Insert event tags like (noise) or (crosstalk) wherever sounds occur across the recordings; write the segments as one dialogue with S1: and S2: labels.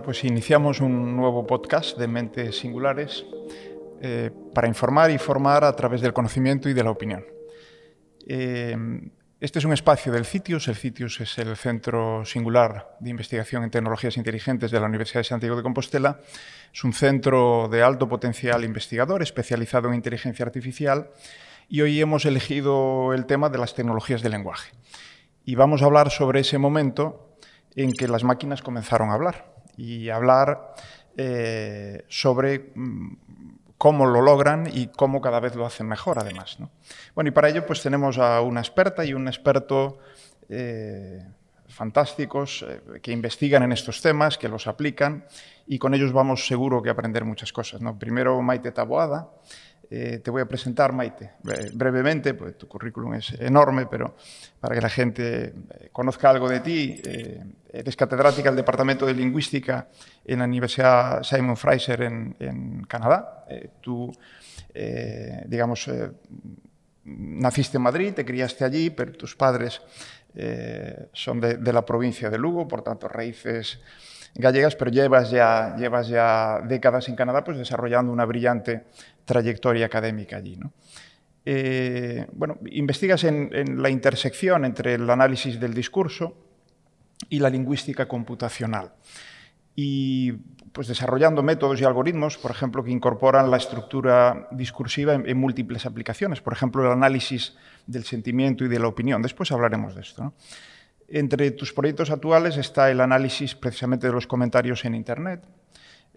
S1: Bueno, pues iniciamos un nuevo podcast de Mentes Singulares eh, para informar y formar a través del conocimiento y de la opinión. Eh, este es un espacio del CITIUS. El CITIUS es el Centro Singular de Investigación en Tecnologías Inteligentes de la Universidad de Santiago de Compostela. Es un centro de alto potencial investigador especializado en inteligencia artificial y hoy hemos elegido el tema de las tecnologías del lenguaje. Y vamos a hablar sobre ese momento en que las máquinas comenzaron a hablar y hablar eh, sobre mm, cómo lo logran y cómo cada vez lo hacen mejor, además. Bueno, y para ello pues tenemos a una experta y un experto eh, fantásticos eh, que investigan en estos temas, que los aplican, y con ellos vamos seguro que aprender muchas cosas. ¿no? Primero Maite Taboada, eh, te voy a presentar, Maite, brevemente, pues tu currículum es enorme, pero para que la gente eh, conozca algo de ti, eh, eres catedrática del Departamento de Lingüística en la Universidad Simon Fraser en, Canadá. tú, digamos, naciste en Madrid, te criaste allí, pero tus padres son de, de la provincia de Lugo, por tanto, raíces gallegas, pero llevas ya, llevas ya décadas en Canadá pues, desarrollando una brillante trayectoria académica allí. ¿no? Eh, bueno, investigas en, la intersección entre el análisis del discurso y la lingüística computacional. Y pues desarrollando métodos y algoritmos, por ejemplo, que incorporan la estructura discursiva en, múltiples aplicaciones, por ejemplo, el análisis del sentimiento y de la opinión. Después hablaremos de esto. Entre tus proyectos actuales está el análisis precisamente de los comentarios en Internet,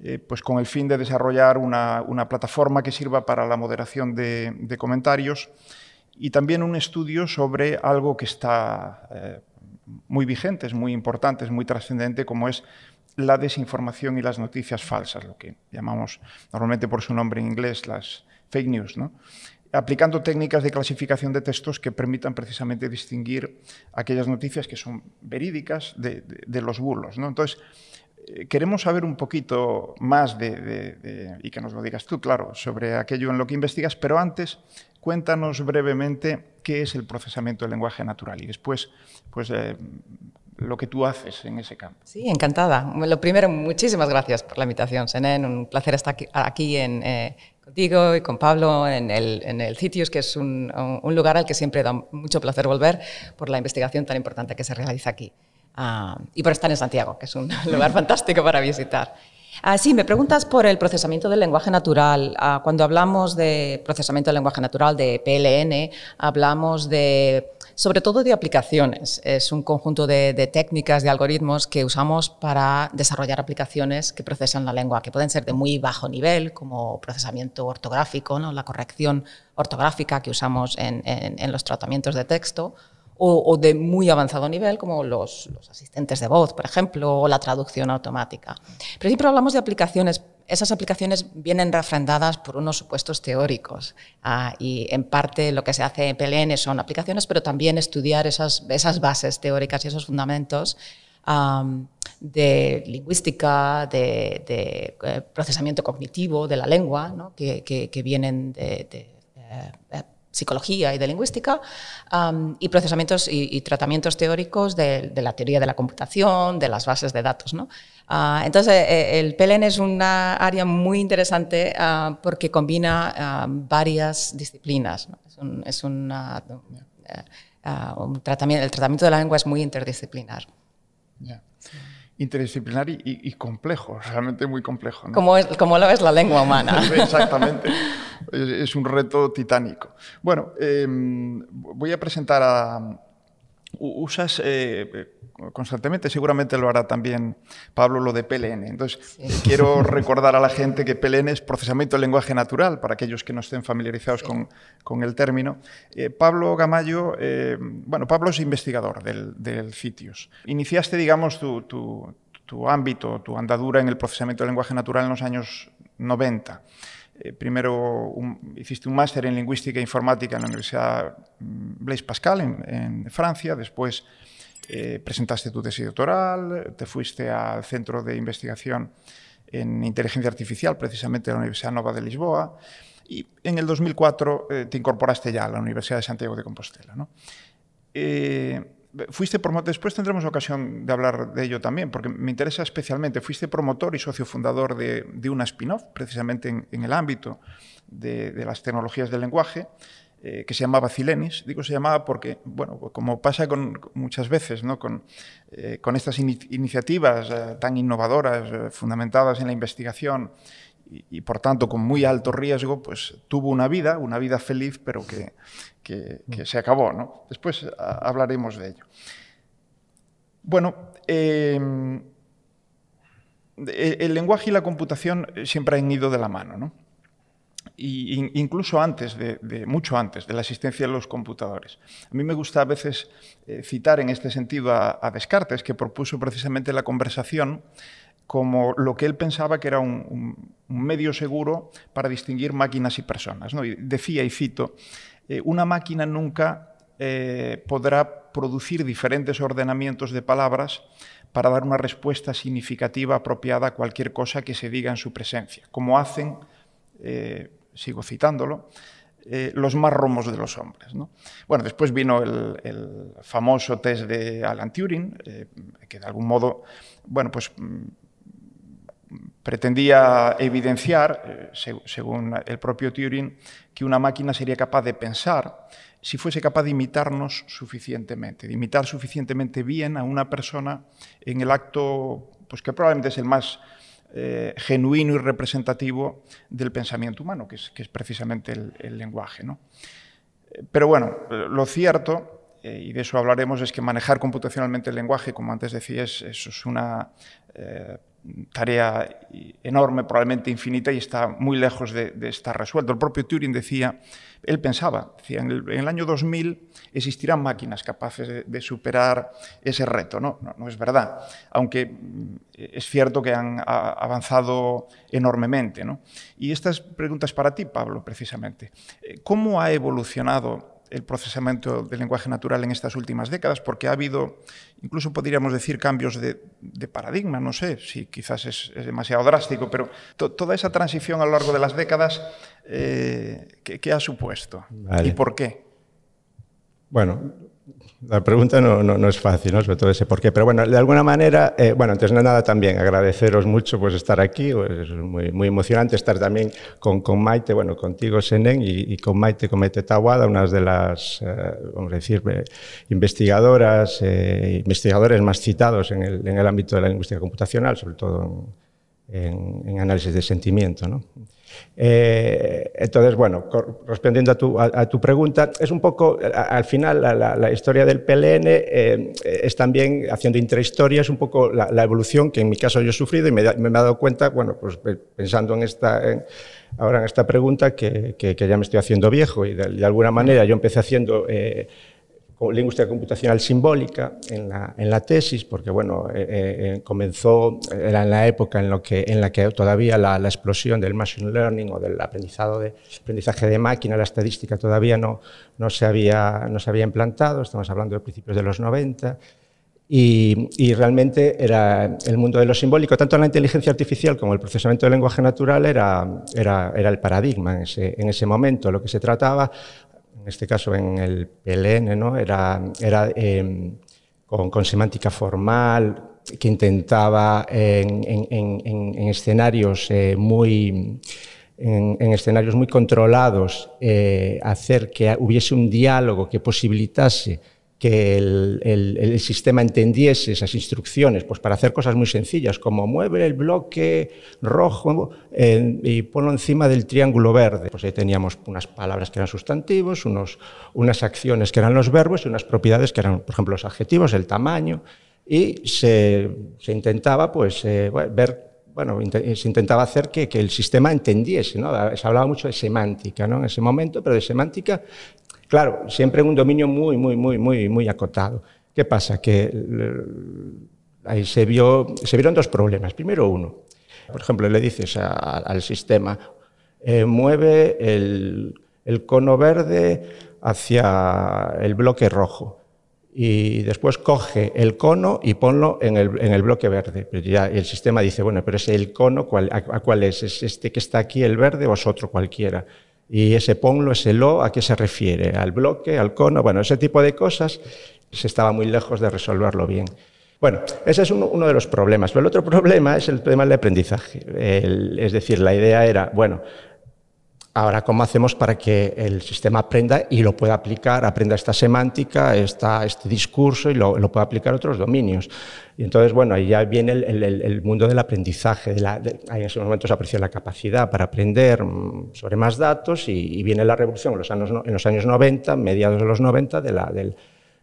S1: eh, pues con el fin de desarrollar una, plataforma que sirva para la moderación de, comentarios y también un estudio sobre algo que está eh, muy vigente, es muy importante, es muy trascendente, como es la desinformación y las noticias falsas, lo que llamamos normalmente por su nombre en inglés las fake news. ¿no? Aplicando técnicas de clasificación de textos que permitan precisamente distinguir aquellas noticias que son verídicas de, los bulos. ¿no? Entonces, eh, queremos saber un poquito más de, y que nos lo digas tú, claro, sobre aquello en lo que investigas, pero antes cuéntanos brevemente qué es el procesamiento del lenguaje natural y después, pues, eh, lo que tú haces en ese campo.
S2: Sí, encantada. Lo primero, muchísimas gracias por la invitación, Senen. Un placer estar aquí, en, eh, contigo y con Pablo en el, en el Citius, que es un, lugar al que siempre da mucho placer volver por la investigación tan importante que se realiza aquí. Ah, y por estar en Santiago, que es un (laughs) lugar fantástico para visitar. Ah, sí, me preguntas por el procesamiento del lenguaje natural. Ah, cuando hablamos de procesamiento del lenguaje natural, de PLN, hablamos de sobre todo de aplicaciones. Es un conjunto de, técnicas, de algoritmos que usamos para desarrollar aplicaciones que procesan la lengua, que pueden ser de muy bajo nivel, como procesamiento ortográfico, ¿no? la corrección ortográfica que usamos en, los tratamientos de texto, o, de muy avanzado nivel, como los, los, asistentes de voz, por ejemplo, o la traducción automática. Pero siempre hablamos de aplicaciones esas aplicaciones vienen refrendadas por unos supuestos teóricos ah, y en parte lo que se hace en PLN son aplicaciones, pero también estudiar esas, esas bases teóricas y esos fundamentos de lingüística, de, eh, procesamiento cognitivo de la lengua, que, vienen de, eh, eh, psicología y de lingüística, y procesamientos y, tratamientos teóricos de, la teoría de la computación, de las bases de datos. ¿no? Ah, entonces, eh, eh, el PLN es una área muy interesante ah, porque combina ah, varias disciplinas. Es, un, tratamiento, el tratamiento de la lengua es muy interdisciplinar.
S1: Interdisciplinar y, complejo, (laughs) realmente muy complejo.
S2: Como, es, como lo es la lengua humana. (laughs)
S1: Exactamente. (laughs) Es, un reto titánico. Bueno, em, voy a presentar a... Usas eh, constantemente, seguramente lo hará también Pablo, lo de PLN. Entonces, quiero recordar a la gente que PLN es procesamiento del lenguaje natural, para aquellos que no estén familiarizados con, el término. Eh, Pablo Gamayo, eh, bueno, Pablo es investigador del, del CITIUS. Iniciaste, digamos, tu, tu, ámbito, tu andadura en el procesamiento del lenguaje natural en los años 90. Eh, primero hiciste un máster en lingüística e informática en la Universidad Blaise Pascal en, en Francia, después eh, presentaste tu tesis doctoral, te fuiste al Centro de Investigación en Inteligencia Artificial, precisamente de la Universidad Nova de Lisboa, y en el 2004 eh, te incorporaste ya a la Universidad de Santiago de Compostela. ¿no? Eh, fuiste promotor, después tendremos ocasión de hablar de ello también, porque me interesa especialmente, fuiste promotor y socio fundador de, una spin-off, precisamente en, el ámbito de las tecnologías del lenguaje, eh, que se llamaba Cilenis. Digo se llamaba porque, bueno, como pasa con, muchas veces, ¿no? con, eh, estas in iniciativas eh, tan innovadoras, fundamentadas en la investigación y, por tanto con muy alto riesgo, pues tuvo una vida, una vida feliz, pero que, que, se acabó. ¿no? Después hablaremos de ello. Bueno, eh, el lenguaje y la computación siempre han ido de la mano, ¿no? Y incluso antes, de, de, mucho antes de la existencia de los computadores. A mí me gusta a veces eh, citar en este sentido a, a, Descartes, que propuso precisamente la conversación como lo que él pensaba que era un, un, un medio seguro para distinguir máquinas y personas. ¿no? Y decía, y cito, eh, una máquina nunca eh, podrá producir diferentes ordenamientos de palabras para dar una respuesta significativa apropiada a cualquier cosa que se diga en su presencia, como hacen eh, sigo citándolo, eh, los más romos de los hombres. ¿no? Bueno, después vino el, famoso test de Alan Turing, eh, que de algún modo, bueno, pues mm, pretendía evidenciar, eh, se, según el propio Turing, que una máquina sería capaz de pensar si fuese capaz de imitarnos suficientemente, de imitar suficientemente bien a una persona en el acto, pues que probablemente es el más eh, genuino y representativo del pensamiento humano, que es, precisamente el, lenguaje. ¿no? Pero bueno, lo cierto, eh, y de eso hablaremos, es que manejar computacionalmente el lenguaje, como antes decía, es, es una eh, tarea enorme, probablemente infinita, y está muy lejos de, estar resuelto. El propio Turing decía, él pensaba, decía, en el, año 2000 existirán máquinas capaces de, superar ese reto. ¿no? ¿no? Es verdad, aunque mm, es cierto que han avanzado enormemente. ¿no? Y estas preguntas para ti, Pablo, precisamente. ¿Cómo ha evolucionado el procesamiento del lenguaje natural en estas últimas décadas, porque ha habido, incluso podríamos decir, cambios de, de paradigma, no sé si quizás es, es demasiado drástico, pero to, toda esa transición a lo largo de las décadas, eh, ¿qué, ¿qué, ha supuesto? Vale. ¿Y por qué?
S3: Bueno, la pregunta no, no, no, es fácil, ¿no? sobre todo ese por qué. Pero bueno, de alguna manera, eh, bueno, antes de nada también agradeceros mucho pues, estar aquí. Pues, es muy, muy emocionante estar también con, con Maite, bueno, contigo, Senen, y, y con Maite, con Maite Tawada, de las, eh, vamos a decir, eh, investigadoras, eh, investigadores más citados en el, en el ámbito de la lingüística computacional, sobre todo en, en, en análisis de sentimiento. ¿no? Eh, entonces, bueno, respondiendo a tu, a, tu, pregunta, es un poco, al final, la, historia del PLN eh, es también, haciendo intrahistoria, es un poco la, evolución que en mi caso yo he sufrido y me, me he dado cuenta, bueno, pues pensando en esta, en, ahora en esta pregunta, que, ya me estoy haciendo viejo y de, de alguna manera yo empecé haciendo... Eh, lingüística computacional simbólica en la, en la tesis, porque bueno, eh, eh, comenzó, era en la época en, lo que, en la que todavía la, la, explosión del machine learning o del aprendizado de, aprendizaje de máquina, la estadística todavía no, no, se había, no se había implantado, estamos hablando de principios de los 90, y, y, realmente era el mundo de lo simbólico, tanto la inteligencia artificial como el procesamiento del lenguaje natural era, era, era el paradigma en ese, en ese momento. Lo que se trataba en este caso en el PLN, ¿no? era, era eh, con, semántica formal, que intentaba en, en, en, en escenarios eh, muy... En, en, escenarios muy controlados, eh, hacer que hubiese un diálogo que posibilitase que el, el, sistema entendiese esas instrucciones pues para hacer cosas muy sencillas, como mueve el bloque rojo y ponlo encima del triángulo verde. Pues ahí teníamos unas palabras que eran sustantivos, unos, unas acciones que eran los verbos y unas propiedades que eran, por ejemplo, los adjetivos, el tamaño, y se, se intentaba pues, eh, ver bueno, se intentaba hacer que, el sistema entendiese, ¿no? Se hablaba mucho de semántica, ¿no? En ese momento, pero de semántica Claro, siempre en un dominio muy, muy, muy, muy, muy acotado. ¿Qué pasa? Que ahí se, vio, se vieron dos problemas. Primero uno. Por ejemplo, le dices al sistema, eh, mueve el cono verde hacia el bloque rojo y después coge el cono y ponlo en el, en el bloque verde. Pero ya el sistema dice, bueno, pero es el cono, ¿cuál, a, a, cuál es? ¿Es este que está aquí, el verde, o es otro cualquiera? Y ese ponlo, ese lo, ¿a qué se refiere? ¿Al bloque, al cono? Bueno, ese tipo de cosas se estaba muy lejos de resolverlo bien. Bueno, ese es uno, de los problemas. Pero el otro problema es el problema del aprendizaje. es decir, la idea era, bueno, Ahora, ¿cómo hacemos para que el sistema aprenda y lo pueda aplicar, aprenda esta semántica, esta, este discurso y lo, pueda aplicar a otros dominios? Y entonces, bueno, ahí ya viene el, mundo del aprendizaje. De la, ahí en ese momento se aprecia la capacidad para aprender mm, sobre más datos y, viene la revolución en los, años, en los años 90, mediados de los 90, de la, del,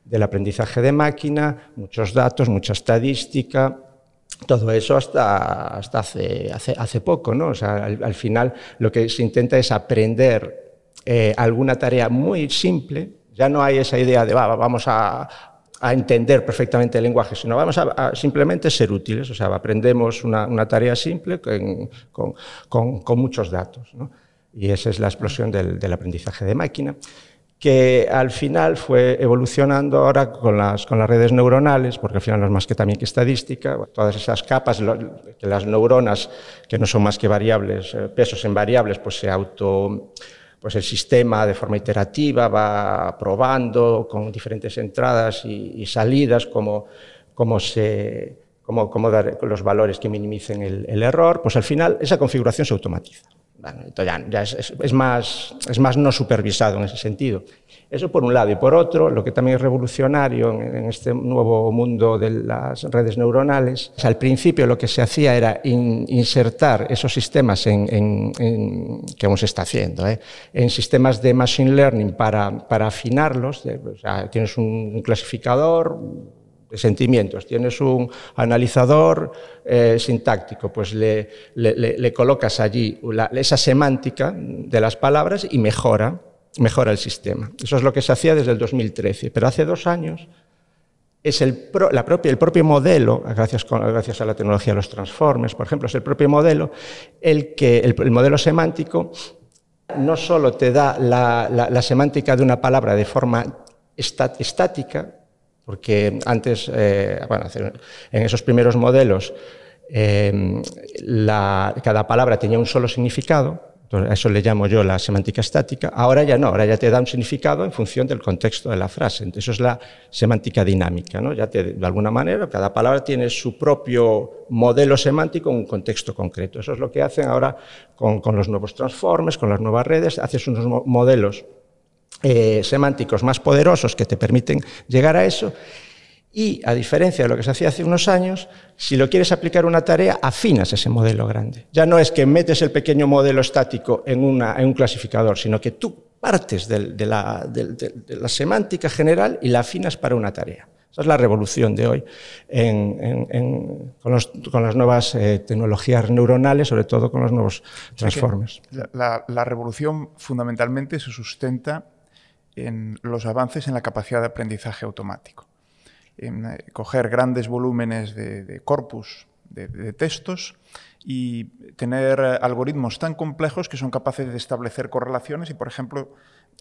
S3: del aprendizaje de máquina, muchos datos, mucha estadística, todo eso hasta, hasta hace, hace, poco, ¿no? O sea, al, final lo que se intenta es aprender eh, alguna tarea muy simple, ya no hay esa idea de vamos a, a, entender perfectamente el lenguaje, sino vamos a, simplemente ser útiles, o sea, aprendemos una, tarea simple con, con, con, muchos datos, ¿no? Y esa es la explosión del, del aprendizaje de máquina que al final fue evolucionando ahora con las, con las redes neuronales, porque al final no es más que también que estadística, todas esas capas, que las neuronas, que no son más que variables, eh, pesos en variables, pues se auto pues el sistema de forma iterativa va probando con diferentes entradas y, salidas cómo, cómo, se, cómo, cómo dar los valores que minimicen el, el error, pues al final esa configuración se automatiza. Ya, ya es, es, más, es más no supervisado en ese sentido. Eso por un lado. Y por otro, lo que también es revolucionario en, en este nuevo mundo de las redes neuronales, al principio lo que se hacía era in, insertar esos sistemas en, en, en, que aún se está haciendo, ¿eh? en sistemas de machine learning para, para afinarlos. O sea, tienes un clasificador, de sentimientos. Tienes un analizador eh, sintáctico, pues le, le, colocas allí esa semántica de las palabras y mejora, mejora el sistema. Eso es lo que se hacía desde el 2013. Pero hace dos años es el, la propia, el propio modelo, gracias, gracias a la tecnología de los transformes, por ejemplo, es el propio modelo, el, que, el, el modelo semántico no solo te da la, la semántica de una palabra de forma estática, porque antes, eh, bueno, en esos primeros modelos, la, cada palabra tenía un solo significado, a eso le llamo yo la semántica estática, ahora ya no, ahora ya te da un significado en función del contexto de la frase, eso es la semántica dinámica, ya te, de alguna manera cada palabra tiene su propio modelo semántico en un contexto concreto, eso es lo que hacen ahora con los nuevos transformes, con las nuevas redes, haces unos modelos eh, semánticos más poderosos que te permiten llegar a eso. Y, a diferencia de lo que se hacía hace unos años, si lo quieres aplicar a una tarea, afinas ese modelo grande. Ya no es que metes el pequeño modelo estático en, una, en un clasificador, sino que tú partes de, de, la, de, de, la, semántica general y la afinas para una tarea. Esa es la revolución de hoy en, en, en, con, los, con, las nuevas eh, tecnologías neuronales, sobre todo con los nuevos transformers.
S1: La, la revolución fundamentalmente se sustenta en los avances en la capacidad de aprendizaje automático. En eh, coger grandes volúmenes de, corpus de, textos y tener algoritmos tan complejos que son capaces de establecer correlaciones y, por ejemplo,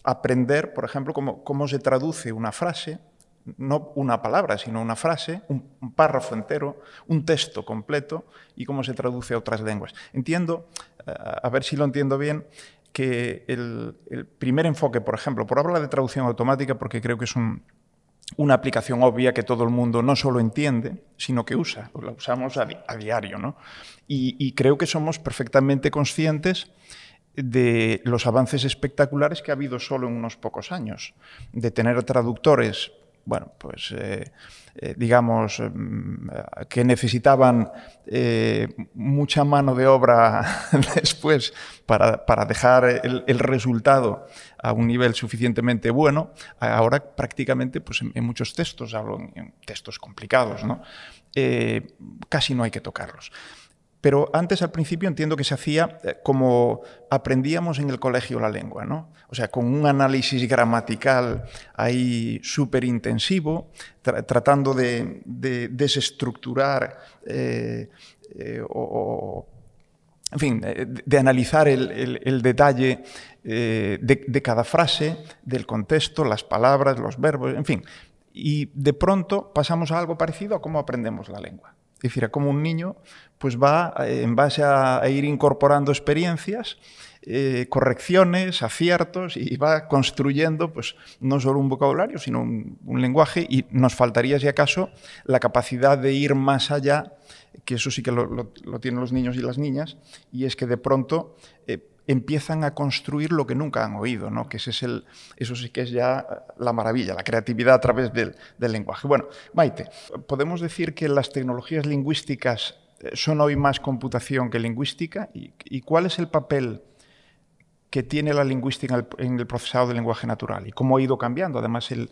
S1: aprender, por ejemplo, cómo, cómo se traduce una frase, no una palabra, sino una frase, un, un, párrafo entero, un texto completo y cómo se traduce a otras lenguas. Entiendo, eh, a ver si lo entiendo bien, que el, primer enfoque, por ejemplo, por hablar de traducción automática, porque creo que es un, una aplicación obvia que todo el mundo no solo entiende, sino que usa, la usamos a, diario, ¿no? Y, creo que somos perfectamente conscientes de los avances espectaculares que ha habido solo en unos pocos años, de tener traductores, bueno, pues eh, eh, digamos, mm, que necesitaban eh, mucha mano de obra (laughs) después para, para dejar el, el, resultado a un nivel suficientemente bueno, ahora prácticamente pues, en, muchos textos, hablo en, textos complicados, ¿no? Eh, casi no hay que tocarlos. Pero antes, al principio, entiendo que se hacía eh, como aprendíamos en el colegio la lengua, ¿no? O sea, con un análisis gramatical ahí súper intensivo, tra tratando de, de desestructurar eh, eh, o, en fin, de, analizar el, detalle de, de cada frase, del contexto, las palabras, los verbos, en fin. Y de pronto pasamos a algo parecido a cómo aprendemos la lengua. Es decir, a cómo un niño pues va eh, en base a, ir incorporando experiencias, eh, correcciones, aciertos y va construyendo pues, no solo un vocabulario, sino un, lenguaje y nos faltaría, si acaso, la capacidad de ir más allá, que eso sí que lo, tienen los niños y las niñas, y es que de pronto eh, empiezan a construir lo que nunca han oído, ¿no? que ese es el, eso sí que es ya la maravilla, la creatividad a través del, del lenguaje. Bueno, Maite, podemos decir que las tecnologías lingüísticas son hoy más computación que lingüística? ¿Y, cuál es el papel que tiene la lingüística en el, procesado del lenguaje natural y cómo ha ido cambiando además el,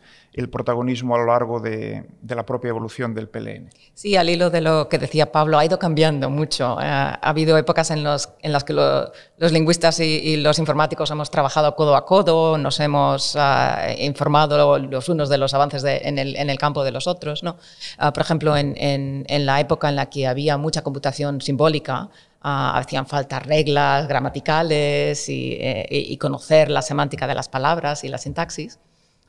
S1: protagonismo a lo largo de, la propia evolución del PLN.
S2: Sí, al hilo de lo que decía Pablo, ha ido cambiando mucho. Eh, ha habido épocas en, las que los lingüistas y, los informáticos hemos trabajado codo a codo, nos hemos ah, informado los unos de los avances en, el, campo de los otros. ¿no? Ah, por ejemplo, en la época en la que había mucha computación simbólica, Ah, hacían falta reglas gramaticales eh, y, conocer la semántica de las palabras y la sintaxis.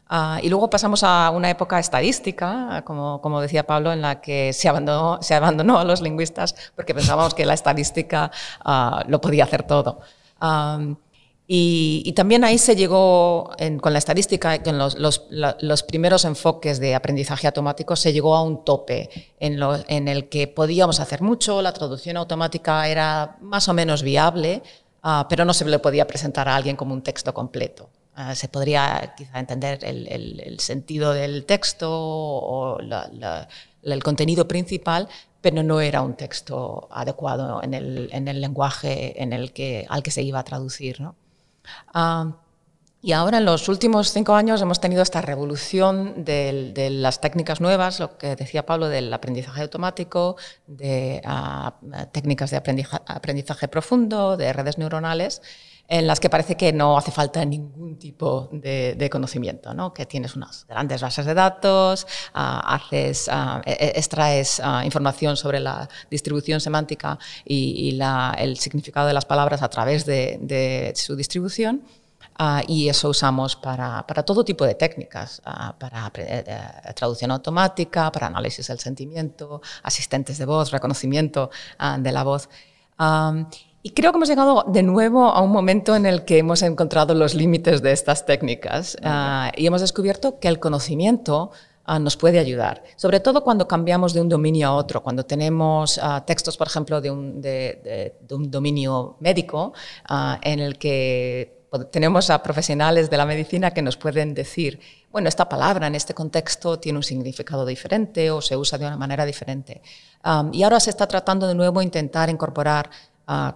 S2: Ah, y luego pasamos a una época estadística, como, decía Pablo, en la que se abandonó, a los lingüistas porque pensábamos que la estadística ah, lo podía hacer todo. Y, también ahí se llegó, con la estadística, con los, los, primeros enfoques de aprendizaje automático, se llegó a un tope en, en, el que podíamos hacer mucho, la traducción automática era más o menos viable, ah, pero no se le podía presentar a alguien como un texto completo. Ah, se podría quizá entender el, el, sentido del texto o el contenido principal, pero no era un texto adecuado en el, en el lenguaje en el que, al que se iba a traducir. ¿no? Ah, y ahora en los últimos cinco años hemos tenido esta revolución de, las técnicas nuevas, lo que decía Pablo del aprendizaje automático, de ah, técnicas de aprendizaje, profundo, de redes neuronales, en las que parece que no hace falta ningún tipo de, conocimiento, ¿no? que tienes unas grandes bases de datos, ah, haces, e, extraes información sobre la distribución semántica y, el significado de las palabras a través de, su distribución. Ah, y eso usamos para, para, todo tipo de técnicas, ah, para eh, traducción automática, para análisis del sentimiento, asistentes de voz, reconocimiento de la voz. Y creo que hemos llegado de nuevo a un momento en el que hemos encontrado los límites de estas técnicas ah, y hemos descubierto que el conocimiento ah, nos puede ayudar, sobre todo cuando cambiamos de un dominio a otro, cuando tenemos ah, textos, por ejemplo, de un, de, un dominio médico en el que tenemos a profesionales de la medicina que nos pueden decir, bueno, esta palabra en este contexto tiene un significado diferente o se usa de una manera diferente. y ahora se está tratando de nuevo intentar incorporar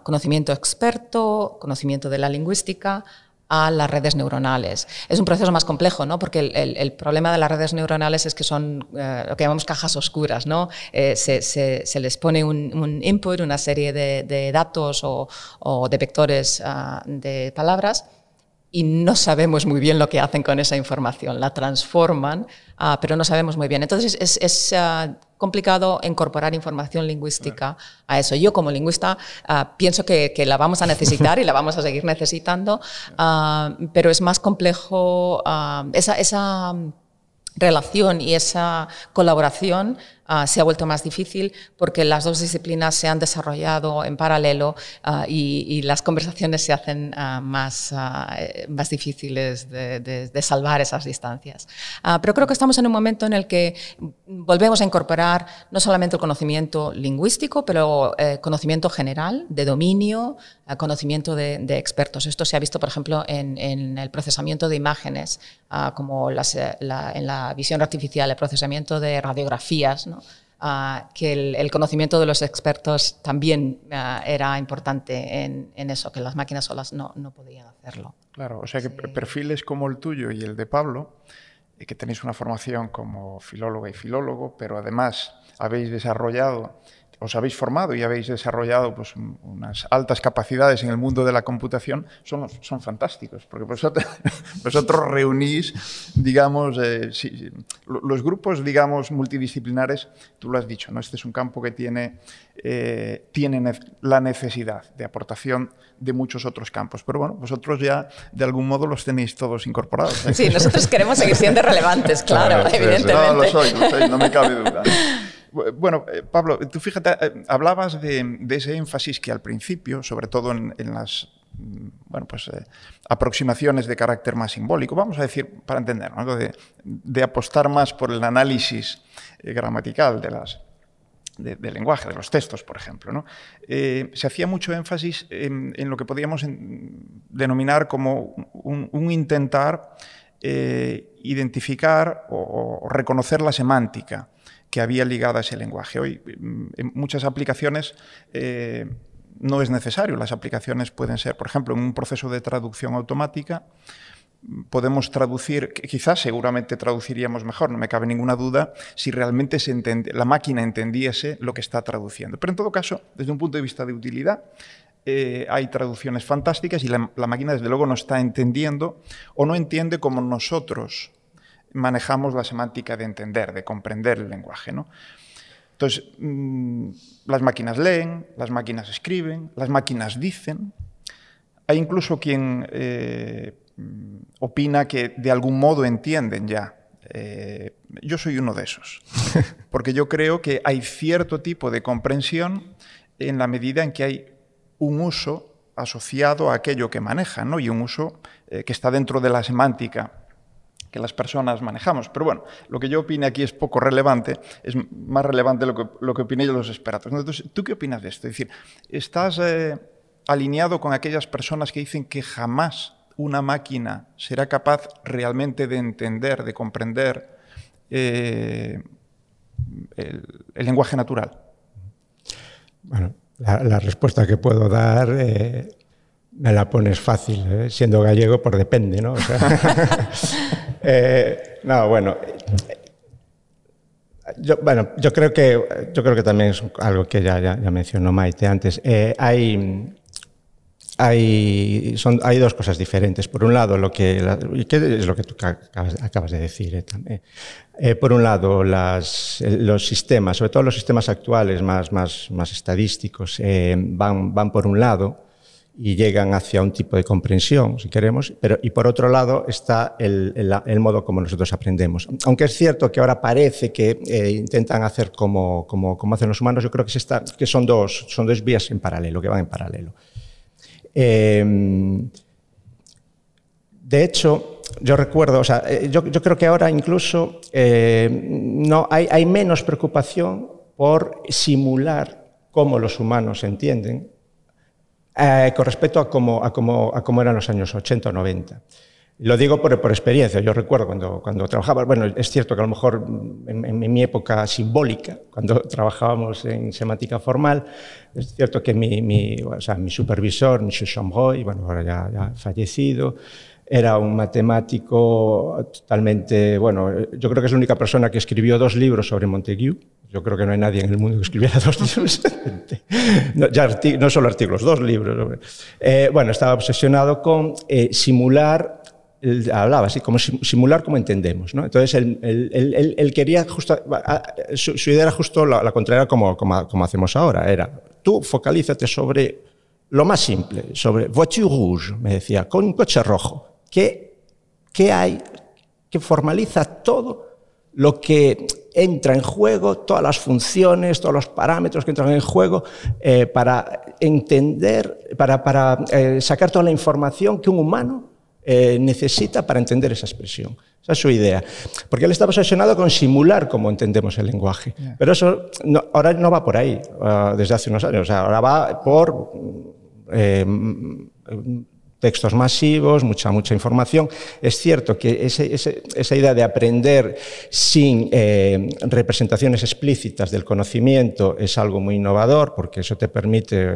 S2: conocimiento experto, conocimiento de la lingüística, a las redes neuronales. Es un proceso más complejo, ¿no? porque el, problema de las redes neuronales es que son eh, lo que llamamos cajas oscuras. ¿no? Eh, se, les pone un, input, una serie de, datos o, de vectores ah, de palabras y no sabemos muy bien lo que hacen con esa información. La transforman, ah, pero no sabemos muy bien. Entonces es, ah, complicado incorporar información lingüística a eso. Yo como lingüista ah, pienso que, la vamos a necesitar y la vamos a seguir necesitando, pero es más complejo esa, esa relación y esa colaboración Ah, se ha vuelto más difícil porque las dos disciplinas se han desarrollado en paralelo ah, y, las conversaciones se hacen ah, más, eh, más difíciles de, salvar esas distancias. pero creo que estamos en un momento en el que volvemos a incorporar no solamente el conocimiento lingüístico, pero eh, conocimiento general, de dominio, conocimiento de, expertos. Esto se ha visto, por ejemplo, en, el procesamiento de imágenes, como eh, en la visión artificial, el procesamiento de radiografías. ¿no? Que el, conocimiento de los expertos también ah, era importante en, eso, que las máquinas solas no, no, podían hacerlo.
S1: Claro, o sea que perfiles como el tuyo y el de Pablo, eh, que tenéis una formación como filóloga y filólogo, pero además habéis desarrollado os habéis formado y habéis desarrollado pues, unas altas capacidades en el mundo de la computación son, son fantásticos, porque vosotros, (laughs) vosotros reunís, digamos, eh, los grupos, digamos, multidisciplinares, tú lo has dicho, ¿no? este es un campo que tiene, eh, tiene la necesidad de aportación de muchos otros campos, pero bueno, vosotros ya de algún modo los tenéis todos incorporados.
S2: ¿eh? Sí, nosotros queremos seguir siendo relevantes, claro, evidentemente.
S1: No, lo soy, lo soy, no me cabe duda. (laughs) Bueno, eh, Pablo, tú fíjate, eh, hablabas de, ese énfasis que al principio, sobre todo en, las mm, bueno, pues, eh, aproximaciones de carácter más simbólico, vamos a decir, para entender, ¿no? de, apostar más por el análisis gramatical del lenguaje, de los textos, por ejemplo. ¿no? Se hacía mucho énfasis en, lo que podríamos en, denominar como un, intentar identificar o, reconocer la semántica que había ligada a ese lenguaje. Hoy, en muchas aplicaciones, eh, no es necesario. Las aplicaciones pueden ser, por ejemplo, en un proceso de traducción automática, podemos traducir, quizás seguramente traduciríamos mejor, no me cabe ninguna duda, si realmente se entende, la máquina entendiese lo que está traduciendo. Pero en todo caso, desde un punto de vista de utilidad, eh, hay traducciones fantásticas y la, la, máquina desde luego no está entendiendo o no entiende como nosotros manejamos la semántica de entender, de comprender el lenguaje. ¿no? Entonces, mmm, las máquinas leen, las máquinas escriben, las máquinas dicen. Hay incluso quien eh, opina que de algún modo entienden ya. Eh, yo soy uno de esos, (laughs) porque yo creo que hay cierto tipo de comprensión en la medida en que hay un uso asociado a aquello que manejan, ¿no? y un uso eh, que está dentro de la semántica que las personas manejamos. Pero bueno, lo que yo opine aquí es poco relevante, es más relevante lo que, lo que opiné yo los expertos. Entonces, ¿tú qué opinas de esto? Es decir, ¿estás eh, alineado con aquellas personas que dicen que jamás una máquina será capaz realmente de entender, de comprender eh, el, el, lenguaje natural?
S3: Bueno, la, la, respuesta que puedo dar eh, me la pones fácil, ¿eh? siendo gallego, por depende, ¿no? O sea, (laughs) eh, no, bueno. Yo, bueno, yo creo que yo creo que también es algo que ya, ya, mencionó Maite antes. Eh, hay hay, hay dos cosas diferentes. Por un lado, lo que, y qué es lo que tú acabas, de decir eh, también. Por un lado, los sistemas, sobre todo los sistemas actuales más, más, más estadísticos, van, van por un lado y llegan hacia un tipo de comprensión, si queremos, pero y por otro lado está el, modo como nosotros aprendemos. Aunque es cierto que ahora parece que eh, intentan hacer como, como, como, hacen los humanos, yo creo que, son, dos, son dos vías en paralelo, que van en paralelo. Eh, de hecho, yo recuerdo, o sea, eh, yo, yo creo que ahora incluso eh, no, hay, hay menos preocupación por simular cómo los humanos entienden eh, con respecto a cómo, eran los años 80 o 90. Lo digo por, experiencia. Yo recuerdo cuando, cuando trabajaba, bueno, es cierto que a lo mejor en, mi época simbólica, cuando (laughs) trabajábamos en semántica formal, es cierto que mi, mi, o sea, mi supervisor, Michel Chambroy, bueno, ahora ya, ya fallecido, era un matemático totalmente, bueno, yo creo que es la única persona que escribió dos libros sobre Montague. Yo creo que no hay nadie en el mundo que escribiera (laughs) dos libros. no, ya no solo artículos, dos libros. Eh, bueno, estaba obsesionado con eh, simular hablaba así, como simular como entendemos. ¿no? Entonces, él, él, él, él, quería justo, su, su, idea era justo la, la contraria como, como, como, hacemos ahora. Era, tú focalízate sobre lo más simple, sobre voiture rouge, me decía, con un coche rojo. ¿Qué, qué hay que formaliza todo lo que entra en juego, todas las funciones, todos los parámetros que entran en juego eh, para entender, para, para eh, sacar toda la información que un humano eh, necesita para entender esa expresión. Esa es su idea. Porque él estaba obsesionado con simular cómo entendemos el lenguaje. Yeah. Pero eso no, ahora no va por ahí, uh, desde hace unos años. O sea, ahora va por eh, textos masivos, mucha, mucha información. Es cierto que esa idea de aprender sin eh, representaciones explícitas del conocimiento es algo muy innovador, porque eso te permite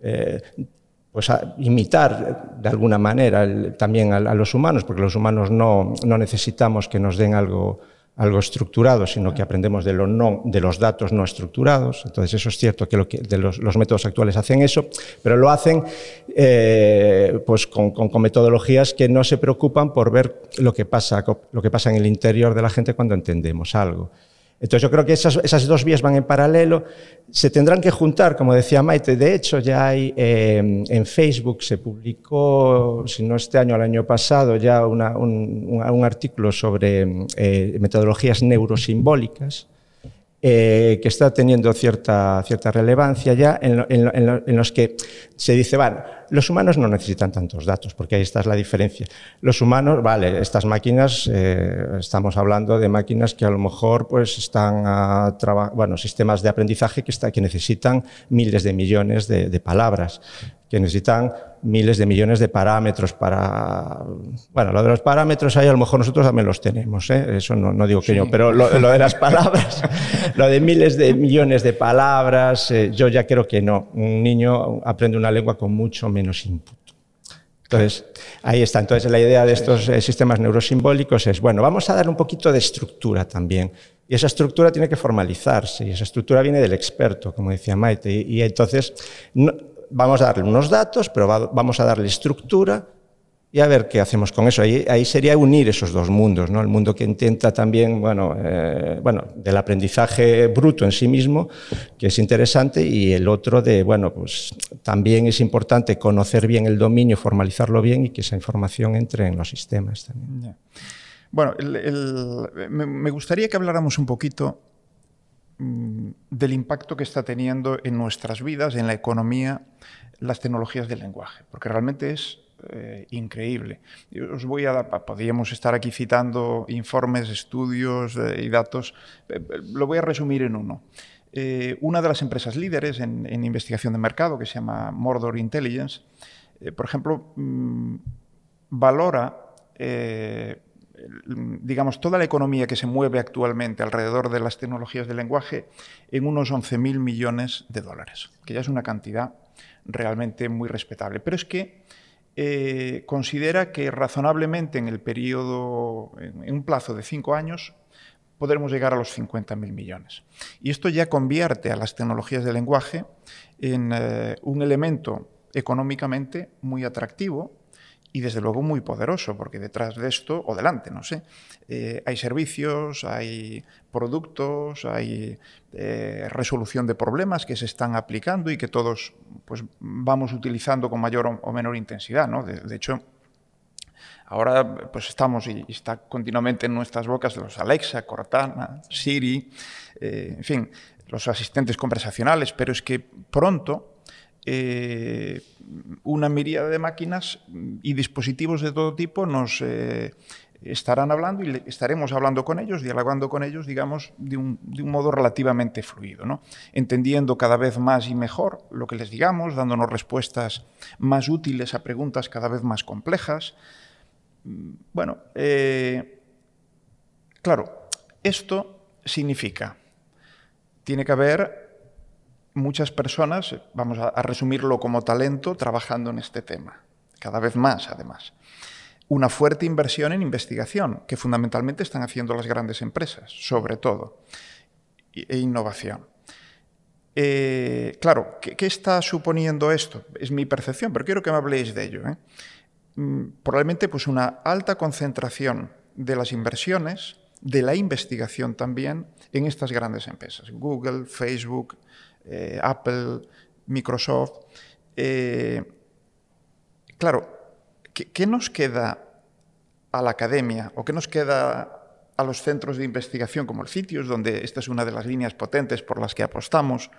S3: eh, pues imitar de alguna manera también a, a, los humanos, porque los humanos no, no necesitamos que nos den algo algo estructurado, sino que aprendemos de, lo no, de los datos no estructurados. Entonces, eso es cierto que, lo que de los, los, métodos actuales hacen eso, pero lo hacen eh, pues con, con, con, metodologías que no se preocupan por ver lo que, pasa, lo que pasa en el interior de la gente cuando entendemos algo. Entonces yo creo que esas, dos vías van en paralelo, se tendrán que juntar, como decía Maite, de hecho ya hay eh, en Facebook, se publicó, si no este año, el año pasado, ya una, un, un, artículo sobre eh, metodologías neurosimbólicas, eh, que está teniendo cierta, cierta relevancia ya, en, los que se dice, bueno, los humanos no necesitan tantos datos, porque ahí está la diferencia. Los humanos, vale, estas máquinas, eh, estamos hablando de máquinas que a lo mejor pues, están a bueno, sistemas de aprendizaje que, necesitan miles de millones de palabras que necesitan miles de millones de parámetros para... Bueno, lo de los parámetros ahí a lo mejor nosotros también los tenemos, ¿eh? eso no, digo que yo, pero lo, de las (laughs) palabras, lo de miles de millones de palabras, eh, yo ya creo que no. Un niño aprende una lengua con mucho menos input. Entonces, ahí está. Entonces, la idea de estos eh, sistemas neurosimbólicos es, bueno, vamos a dar un poquito de estructura también. Y esa estructura tiene que formalizarse, y esa estructura viene del experto, como decía Maite. Y, y entonces, no, vamos a darle unos datos, pero vamos a darle estructura y a ver qué hacemos con eso. Ahí, ahí sería unir esos dos mundos, ¿no? el mundo que intenta también, bueno, eh, bueno, del aprendizaje bruto en sí mismo, que es interesante, y el otro de, bueno, pues también es importante conocer bien el dominio, formalizarlo bien y que esa información entre en los sistemas también.
S1: Bueno, me gustaría que habláramos un poquito del impacto que está teniendo en nuestras vidas, en la economía, las tecnologías del lenguaje, porque realmente es eh, increíble. Os voy a dar, podríamos estar aquí citando informes, estudios eh, y datos, eh, lo voy a resumir en uno. una de las empresas líderes en, investigación de mercado, que se llama Mordor Intelligence, por ejemplo, mm, valora digamos, toda la economía que se mueve actualmente alrededor de las tecnologías de lenguaje en unos 11.000 millones de dólares, que ya es una cantidad realmente muy respetable. Pero es que eh, considera que razonablemente en el periodo, en un plazo de cinco años, podremos llegar a los 50.000 millones. Y esto ya convierte a las tecnologías de lenguaje en eh, un elemento económicamente muy atractivo y desde luego muy poderoso, porque detrás de esto, o delante, no sé, eh, hay servicios, hay productos, hay eh, resolución de problemas que se están aplicando y que todos pues, vamos utilizando con mayor o menor intensidad. ¿no? De, hecho, ahora pues estamos y, está continuamente en nuestras bocas los Alexa, Cortana, Siri, eh, en fin, los asistentes conversacionales, pero es que pronto eh, una miríada de máquinas y dispositivos de todo tipo nos eh, estarán hablando y estaremos hablando con ellos, dialogando con ellos, digamos, de un, modo relativamente fluido, ¿no? entendiendo cada vez más y mejor lo que les digamos, dándonos respuestas más útiles a preguntas cada vez más complejas. Bueno, eh, claro, esto significa, tiene que haber muchas personas, vamos a, resumirlo como talento, trabajando en este tema, cada vez más además. Una fuerte inversión en investigación, que fundamentalmente están haciendo las grandes empresas, sobre todo, e innovación. Eh, claro, ¿qué, está suponiendo esto? Es mi percepción, pero quiero que me habléis de ello. ¿eh? Mm, probablemente pues, una alta concentración de las inversiones, de la investigación también, en estas grandes empresas. Google, Facebook, eh, Apple, Microsoft. Eh, claro, ¿qué, nos queda a la academia o qué nos queda a los centros de investigación como el CITIOS, donde esta es una de las líneas potentes por las que apostamos?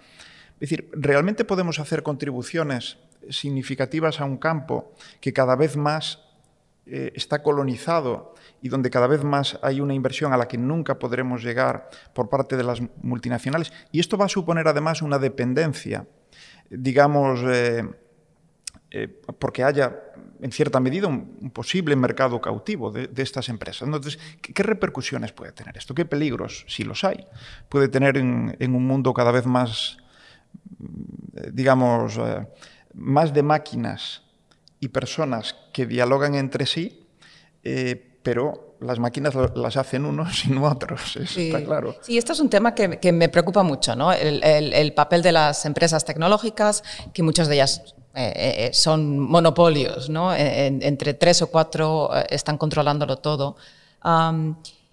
S1: Es decir, ¿realmente podemos hacer contribuciones significativas a un campo que cada vez más eh, está colonizado y donde cada vez más hay una inversión a la que nunca podremos llegar por parte de las multinacionales. Y esto va a suponer además una dependencia, digamos, eh, eh, porque haya en cierta medida un, posible mercado cautivo de, estas empresas. Entonces, ¿qué, repercusiones puede tener esto? ¿Qué peligros, si los hay, puede tener en, un mundo cada vez más, digamos, más de máquinas y personas que dialogan entre sí, eh, pero las máquinas las hacen unos (laughs) y no otros, está claro.
S2: Sí, esto es un tema que, me preocupa mucho, ¿no? El, papel de las empresas tecnológicas, que muchas de ellas eh, eh, son monopolios, ¿no? entre tres o cuatro están controlándolo todo.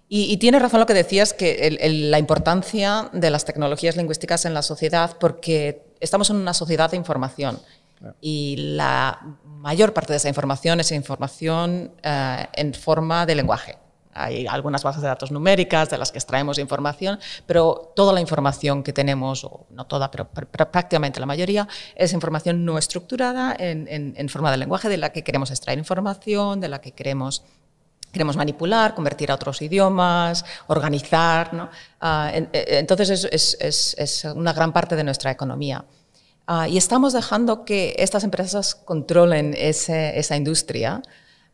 S2: y, y, tienes razón lo que decías, que la importancia de las tecnologías lingüísticas en la sociedad, porque estamos en una sociedad de información y la mayor parte de esa información es información eh, en forma de lenguaje. hay algunas bases de datos numéricas de las que extraemos información, pero toda la información que tenemos, o no toda, pero, prácticamente la mayoría, es información no estructurada en, forma de lenguaje de la que queremos extraer información, de la que queremos queremos manipular, convertir a otros idiomas, organizar. Ah, entonces es, es, es, una gran parte de nuestra economía. Ah, y estamos dejando que estas empresas controlen ese, esa industria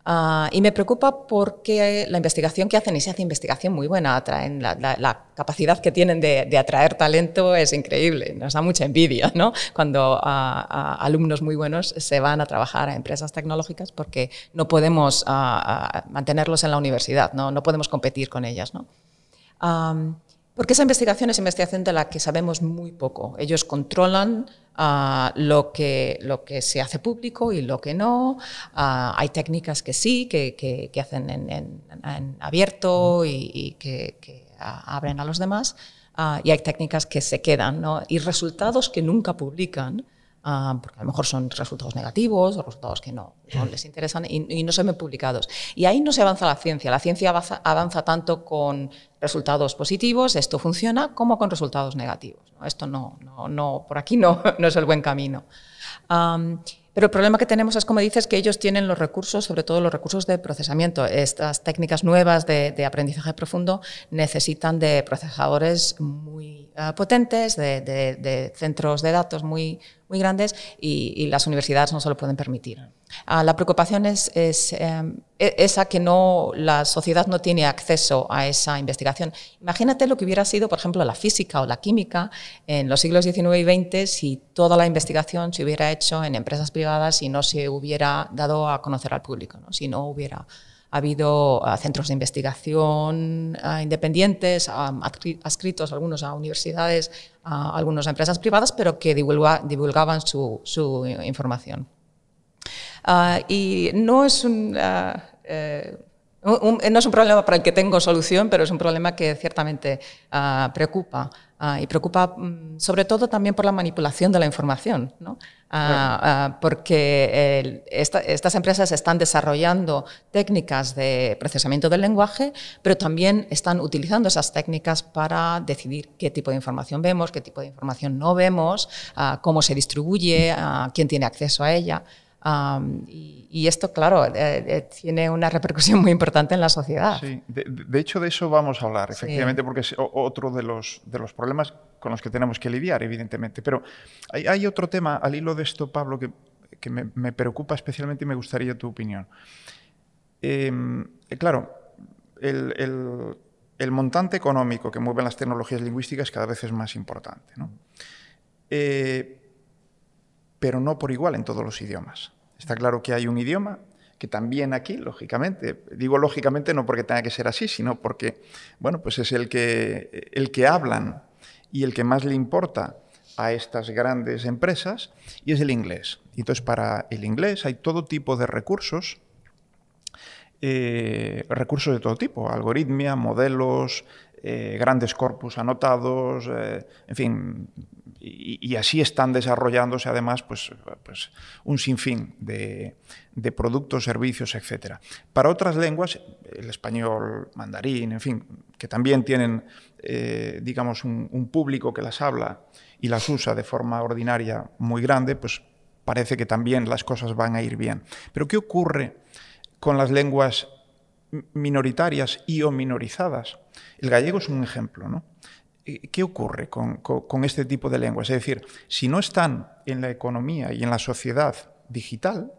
S2: Ah, y me preocupa porque la investigación que hacen, y se hace investigación muy buena, atraen, la, capacidad que tienen de, atraer talento es increíble, nos da mucha envidia ¿no? cuando ah, alumnos muy buenos se van a trabajar a empresas tecnológicas porque no podemos ah, mantenerlos en la universidad, no, no podemos competir con ellas. ¿no? Porque esa investigación es investigación de la que sabemos muy poco. Ellos controlan lo, que, lo que se hace público y lo que no. hay técnicas que sí, que, que, hacen en, abierto y, que, abren a los demás. y hay técnicas que se quedan ¿no? y resultados que nunca publican. Porque a lo mejor son resultados negativos o resultados que no, les interesan y, no se ven publicados. Y ahí no se avanza la ciencia. La ciencia avanza, avanza tanto con resultados positivos, esto funciona, como con resultados negativos. Esto no, no, no por aquí no, (laughs) no, es el buen camino. pero el problema que tenemos es, como dices, que ellos tienen los recursos, sobre todo los recursos de procesamiento. Estas técnicas nuevas de, aprendizaje profundo necesitan de procesadores muy uh, potentes, de, de, centros de datos muy, muy grandes y, las universidades no se lo pueden permitir. Ah, la preocupación es, em, e, esa que no, la sociedad no tiene acceso a esa investigación. Imagínate lo que hubiera sido, por ejemplo, la física o la química en los siglos XIX y XX si toda la investigación se hubiera hecho en empresas privadas y no se hubiera dado a conocer al público, si no hubiera habido ah, centros de investigación ah, independientes, adscritos algunos a universidades, a algunas empresas privadas, pero que divulgaban su información. Ah, y no es un, ah, eh, no es un problema para el que tengo solución, pero es un problema que ciertamente ah, preocupa. y preocupa mm, sobre todo también por la manipulación de la información, ¿no? Porque estas empresas están desarrollando técnicas de procesamiento del lenguaje, pero también están utilizando esas técnicas para decidir qué tipo de información vemos, qué tipo de información no vemos, cómo se distribuye, quién tiene acceso a ella. Y, esto, claro, eh, eh, tiene una repercusión muy importante en la sociedad.
S1: Sí, de, hecho de eso vamos a hablar, efectivamente, porque es otro de los, de los problemas con los que tenemos que lidiar, evidentemente. Pero hay, otro tema al hilo de esto, Pablo, que, me, preocupa especialmente y me gustaría tu opinión. Em, claro, el, el, el, montante económico que mueven las tecnologías lingüísticas cada vez es más importante. ¿no? Eh, pero no por igual en todos los idiomas. Está claro que hay un idioma que también aquí, lógicamente, digo lógicamente no porque tenga que ser así, sino porque, bueno, pues es el que, el que hablan y el que más le importa a estas grandes empresas y es el inglés. Y entonces para el inglés hay todo tipo de recursos, eh, recursos de todo tipo, algoritmia, modelos, eh, grandes corpus anotados, eh, en fin, y, así están desarrollándose además pues, pues un sinfín de, productos, servicios, etc. Para otras lenguas, el español, mandarín, en fin, que también tienen, eh, digamos, un, público que las habla y las usa de forma ordinaria muy grande, pues parece que también las cosas van a ir bien. Pero ¿qué ocurre con las lenguas minoritarias y o minorizadas? El gallego es un ejemplo, ¿no? ¿Qué ocurre con, este tipo de lenguas? Es decir, si no están en la economía y en la sociedad digital,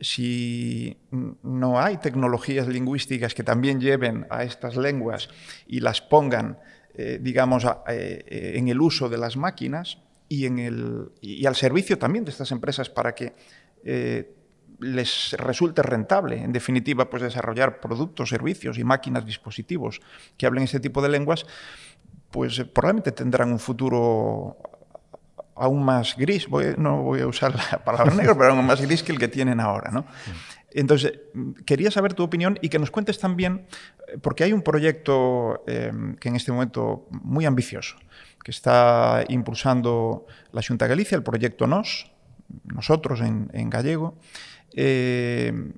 S1: si no hay tecnologías lingüísticas que también lleven a estas lenguas y las pongan, eh, digamos, eh, en el uso de las máquinas y, al servicio también de estas empresas para que eh, les resulte rentable, en definitiva, pues desarrollar productos, servicios y máquinas, dispositivos que hablen este tipo de lenguas, pues eh, probablemente tendrán un futuro aún más gris, no voy a usar la palabra (laughs) negro, pero aún más gris que el que tienen ahora. ¿no? Entonces, quería saber tu opinión y que nos cuentes también, eh, porque hay un proyecto em, que en este momento muy ambicioso, que está impulsando la Junta de Galicia, el proyecto NOS, nosotros en, gallego, em,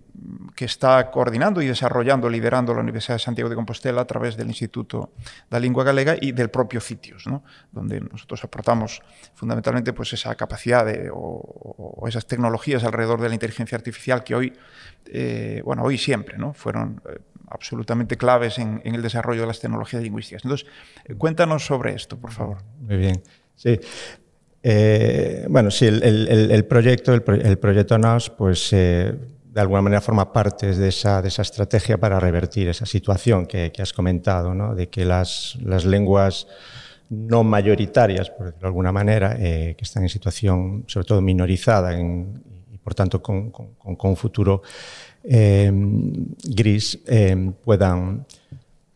S1: que está coordinando y desarrollando, liderando la Universidad de Santiago de Compostela a través del Instituto la Lengua Galega y del propio CITIOS, ¿no? donde nosotros aportamos fundamentalmente pues, esa capacidad de, o, o, esas tecnologías alrededor de la inteligencia artificial que hoy, eh, bueno, hoy siempre, ¿no? fueron eh, absolutamente claves en, en, el desarrollo de las tecnologías lingüísticas. Entonces, eh, cuéntanos sobre esto, por favor.
S3: Muy bien. Sí. Eh, bueno, sí, el, el, el proyecto, el, proyecto NAOS, pues eh, de alguna manera forma parte de esa, de esa estrategia para revertir esa situación que, has comentado, ¿no? de que las, las, lenguas no mayoritarias, por decirlo de alguna manera, eh, que están en situación sobre todo minorizada y por tanto con, con, un futuro gris, puedan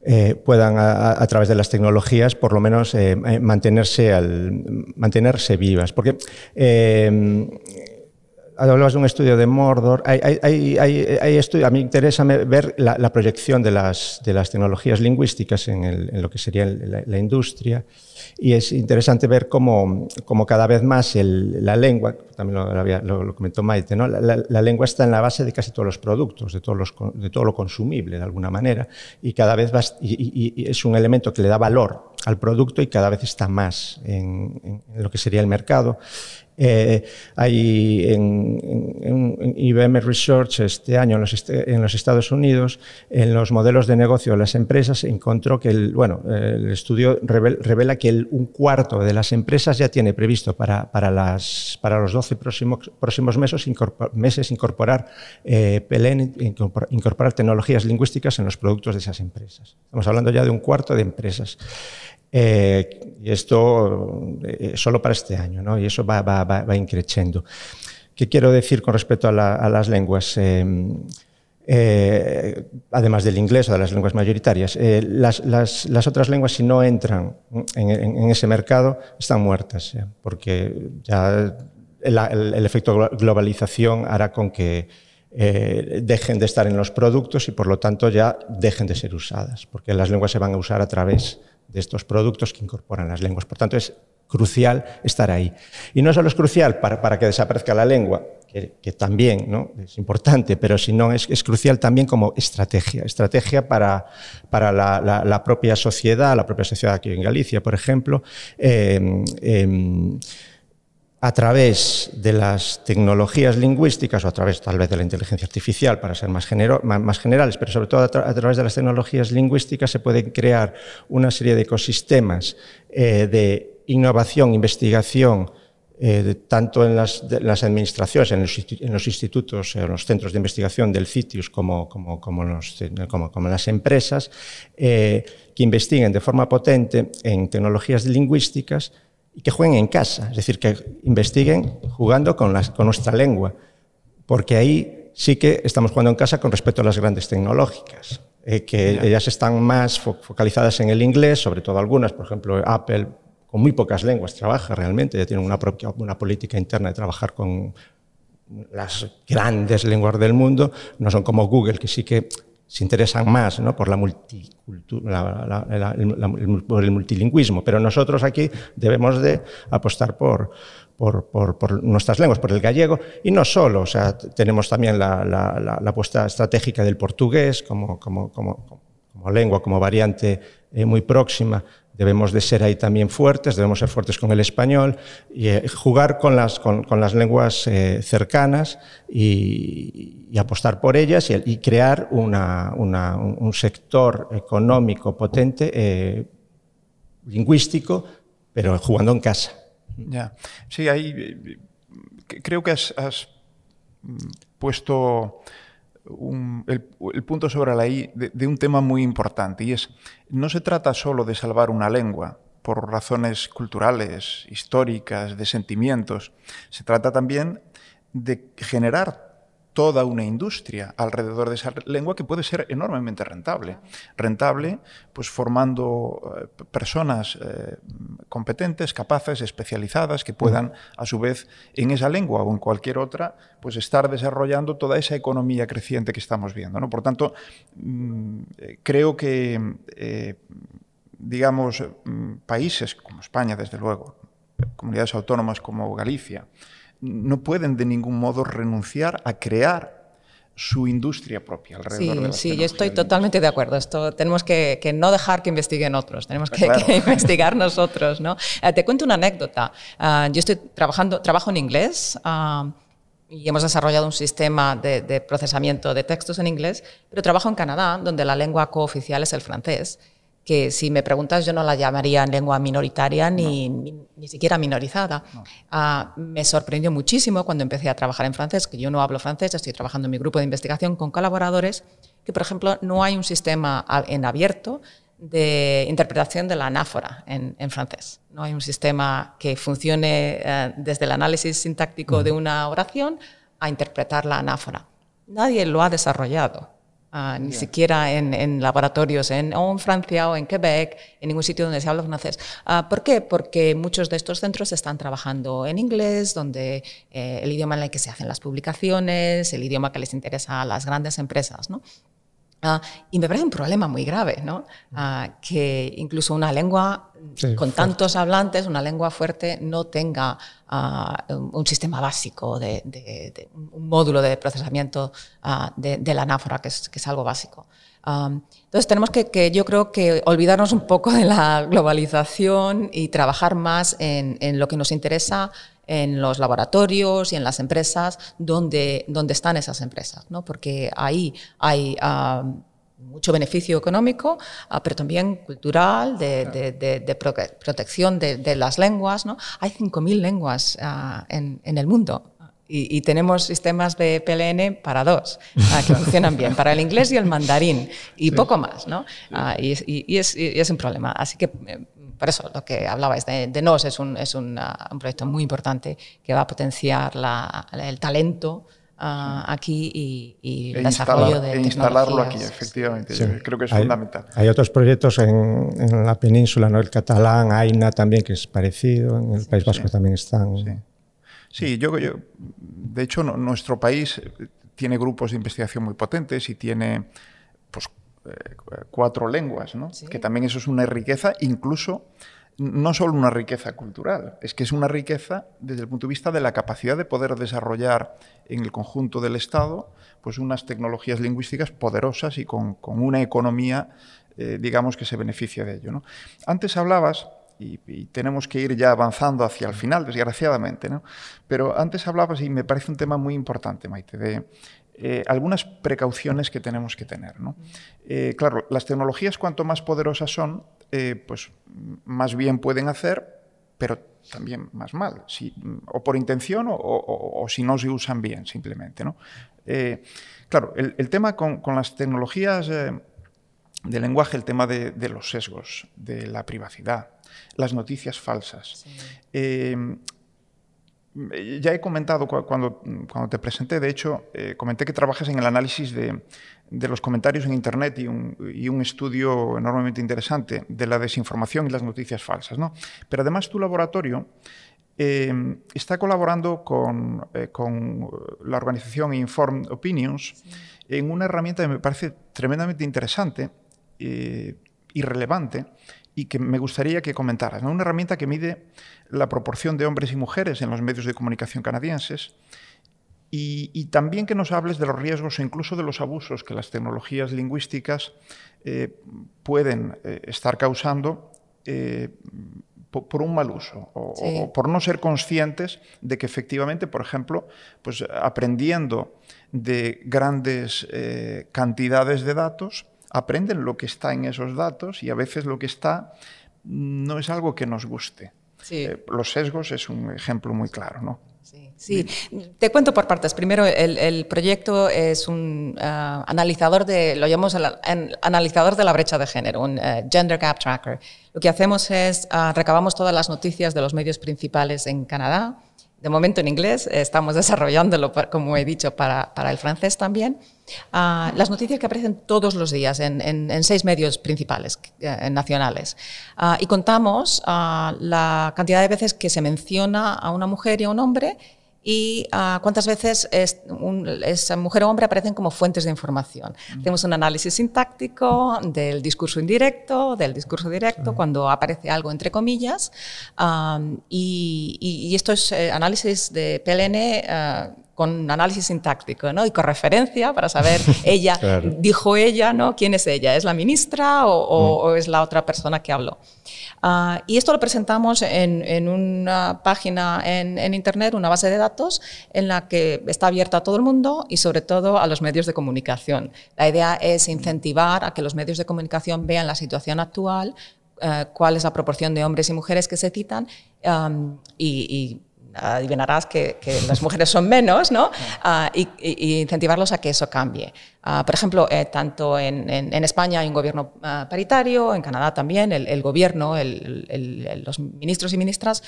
S3: eh, puedan a, través de las tecnologías por lo menos eh, mantenerse, al, mantenerse vivas. Porque eh, hablabas de un estudio de Mordor, hay, hay, hay, hay estudio, a mí me interesa ver la, la, proyección de las, de las tecnologías lingüísticas en, el, en lo que sería la, la, industria y es interesante ver cómo, cómo cada vez más el, la lengua, también lo, lo, lo comentó Maite, ¿no? La, la, lengua está en la base de casi todos los productos, de, todos los, de todo lo consumible de alguna manera y cada vez va, y, y, y es un elemento que le da valor al producto y cada vez está más en, en lo que sería el mercado. Eh, hay en, en, en, IBM Research este año en los, este, en los, Estados Unidos, en los modelos de negocio de las empresas, encontró que el, bueno, el estudio revel, revela que el, un cuarto de las empresas ya tiene previsto para, para, las, para los 12 próximos, próximos meses, incorpor, meses incorporar eh, PLN, incorporar, incorporar tecnologías lingüísticas en los productos de esas empresas. Estamos hablando ya de un cuarto de empresas. Eh, y esto eh, solo para este año, ¿no? y eso va, va, va, va increciendo. ¿Qué quiero decir con respecto a, la, a las lenguas? Eh, eh, además del inglés o de las lenguas mayoritarias, eh, las, las, las, otras lenguas si no entran en, en, en ese mercado están muertas, porque ya el, el, el, efecto globalización hará con que eh, dejen de estar en los productos y por lo tanto ya dejen de ser usadas, porque las lenguas se van a usar a través de estos productos que incorporan las lenguas. Por tanto, es crucial estar ahí. Y no solo es crucial para, para que desaparezca la lengua, que, que también ¿no? es importante, pero si no es, es, crucial también como estrategia, estrategia para, para la, la, propia sociedad, la propia sociedad aquí en Galicia, por ejemplo. Eh, eh, a través de las tecnologías lingüísticas o a través tal vez de la inteligencia artificial para ser más, generales, pero sobre todo a, tra a, través de las tecnologías lingüísticas se pueden crear una serie de ecosistemas eh, de innovación, investigación, eh, tanto en las, administraciones, en los, institutos, en los centros de investigación del CITIUS como, como, como las empresas, eh, que investiguen de forma potente en tecnologías lingüísticas y que jueguen en casa, es decir, que investiguen jugando con, las, con nuestra lengua, porque ahí sí que estamos jugando en casa con respecto a las grandes tecnológicas, eh, que ellas están más fo focalizadas en el inglés, sobre todo algunas, por ejemplo, Apple con muy pocas lenguas trabaja realmente, ya tiene una, propia, una política interna de trabajar con las grandes lenguas del mundo, no son como Google, que sí que se interesan más ¿no? por, la la, la, el, por el multilingüismo, pero nosotros aquí debemos de apostar por, por, por, nuestras lenguas, por el gallego, y no solo, o sea, tenemos también la apuesta estratégica del portugués como, como, como, como lengua, como variante eh, muy próxima debemos de ser ahí también fuertes, debemos ser fuertes con el español y eh, jugar con las, con, con las lenguas eh, cercanas y, apostar por ellas y, crear una, una, un sector económico potente, eh, lingüístico, pero jugando en casa.
S1: Ya, sí, ahí creo que has, has puesto el, punto sobre la I de, de, un tema muy importante y es, no se trata solo de salvar una lengua por razones culturales, históricas, de sentimientos, se trata también de generar toda una industria alrededor de esa lengua que puede ser enormemente rentable. Rentable, pues formando eh, personas eh, competentes, capaces, especializadas, que puedan, a su vez, en esa lengua o en cualquier otra, pues estar desarrollando toda esa economía creciente que estamos viendo. ¿no? Por tanto, mm, creo que, eh, digamos, mm, países como España, desde luego, comunidades autónomas como Galicia, no pueden de ningún modo renunciar a crear su industria propia alrededor
S2: sí,
S1: de
S2: Sí, yo estoy totalmente de acuerdo. Esto tenemos que, no dejar que investiguen otros, tenemos que, (laughs) investigar nosotros. ¿no? Eh, te cuento una anécdota. Ah, yo estoy trabajando, trabajo en inglés. Ah, y hemos desarrollado un sistema de, de, procesamiento de textos en inglés, pero trabajo en Canadá, donde la lengua cooficial es el francés que si me preguntas yo no la llamaría lengua minoritaria ni, ni, siquiera minorizada. Ah, me sorprendió muchísimo cuando empecé a trabajar en francés, que yo no hablo francés, estoy trabajando en mi grupo de investigación con colaboradores, que por ejemplo no hay un sistema en abierto de interpretación de la anáfora en, en francés. No hay un sistema que funcione eh, desde el análisis sintáctico de una oración a interpretar la anáfora. Nadie lo ha desarrollado. Ah, ni siquiera en, laboratorios en, o en Francia o en Quebec, en ningún sitio donde se habla francés. Uh, ¿Por qué? Porque muchos de estos centros están trabajando en inglés, donde eh, el idioma en el que se hacen las publicaciones, el idioma que les interesa a las grandes empresas. ¿no? Ah, y me parece un problema muy grave, ¿no? Ah, que incluso una lengua con tantos hablantes, una lengua fuerte, no tenga ah, un sistema básico, de, un módulo de procesamiento de, la anáfora, que es, que es algo básico. entonces tenemos que, que, yo creo que olvidarnos un poco de la globalización y trabajar más en, en lo que nos interesa en los laboratorios y en las empresas donde, donde están esas empresas, ¿no? porque ahí hay ah, mucho beneficio económico, ah, pero también cultural, de, de, protección de, las lenguas. ¿no? Hay 5.000 lenguas ah, en, en, el mundo. Y, tenemos sistemas de PLN para dos, que (laughs) funcionan bien, para el inglés y el mandarín, y poco más, ¿no? y, y, es, y, es, un problema. Así que eh, por eso lo que hablabais de, de NOS es, un, es un, un, proyecto muy importante que va a potenciar la, el talento uh, aquí y, y el e desarrollo de
S1: e instalarlo aquí, efectivamente. Sí. Yo creo que es
S3: hay,
S1: fundamental.
S3: Hay otros proyectos en, en, la península, ¿no? el catalán, AINA también, que es parecido, en el sí, País Vasco sí. también están.
S1: Sí, sí yo, yo, de hecho, no, nuestro país tiene grupos de investigación muy potentes y tiene pues, eh, cuatro lenguas, ¿no? Sí. que también eso es una riqueza, incluso no solo una riqueza cultural, es que es una riqueza desde el punto de vista de la capacidad de poder desarrollar en el conjunto del Estado pues unas tecnologías lingüísticas poderosas y con, con una economía, eh, digamos, que se beneficia de ello. ¿no? Antes hablabas y, y, tenemos que ir ya avanzando hacia el final, desgraciadamente. ¿no? Pero antes hablabas, y me parece un tema muy importante, Maite, de eh, algunas precauciones que tenemos que tener. ¿no? Eh, claro, las tecnologías cuanto más poderosas son, eh, pues más bien pueden hacer, pero también más mal, si, o por intención o, o, o, si no se usan bien simplemente. ¿no? Claro, el, el, tema con, con las tecnologías eh, de lenguaje, el tema de, de, los sesgos, de la privacidad, las noticias falsas. Sí. Eh, ya he comentado cuando, cuando te presenté, de hecho, eh, comenté que trabajas en el análisis de, de los comentarios en Internet y un, y un, estudio enormemente interesante de la desinformación y las noticias falsas. ¿no? Pero además tu laboratorio eh, está colaborando con, eh, con, la organización Informed Opinions sí. en una herramienta que me parece tremendamente interesante y relevante y que me gustaría que comentaras. ¿no? Una herramienta que mide la proporción de hombres y mujeres en los medios de comunicación canadienses y, y también que nos hables de los riesgos e incluso de los abusos que las tecnologías lingüísticas eh, pueden eh, estar causando eh, por, por, un mal uso o, sí. o, por no ser conscientes de que efectivamente, por ejemplo, pues aprendiendo de grandes eh, cantidades de datos, aprenden lo que está en esos datos y a veces lo que está no es algo que nos guste. Sí. Eh, los sesgos es un ejemplo muy claro, ¿no?
S2: Sí, sí. te cuento por partes. Primero, el, el proyecto es un uh, analizador de, lo llamamos el, el, analizador de la brecha de género, un uh, Gender Gap Tracker. Lo que hacemos es, uh, recabamos todas las noticias de los medios principales en Canadá, de momento en inglés, estamos (laughs) desarrollándolo, como he dicho, para, para el francés también. Uh, las noticias que aparecen todos los días en, en, en seis medios principales eh, nacionales. Uh, y contamos uh, la cantidad de veces que se menciona a una mujer y a un hombre y uh, cuántas veces es, un, esa mujer o hombre aparecen como fuentes de información. Mm. Hacemos un análisis sintáctico del discurso indirecto, del discurso directo, cuando aparece algo entre comillas, um, y, y, y, estos eh, análisis de PLN uh, con análisis sintáctico ¿no? y con referencia para saber (laughs) ella, dijo ella, ¿no? ¿quién es ella? ¿Es la ministra o, mm. es la otra persona que habló? Ah, y esto lo presentamos en, una página en, en, Internet, una base de datos, en la que está abierta a todo el mundo y sobre todo a los medios de comunicación. La idea es incentivar a que los medios de comunicación vean la situación actual, eh, cuál es la proporción de hombres y mujeres que se citan y, adivinarás que, las mujeres son menos, ¿no? Ah, y, incentivarlos a que eso cambie. Ah, por ejemplo, eh, tanto en, España hay un gobierno ah, paritario, en Canadá también, el, gobierno, los ministros y ministras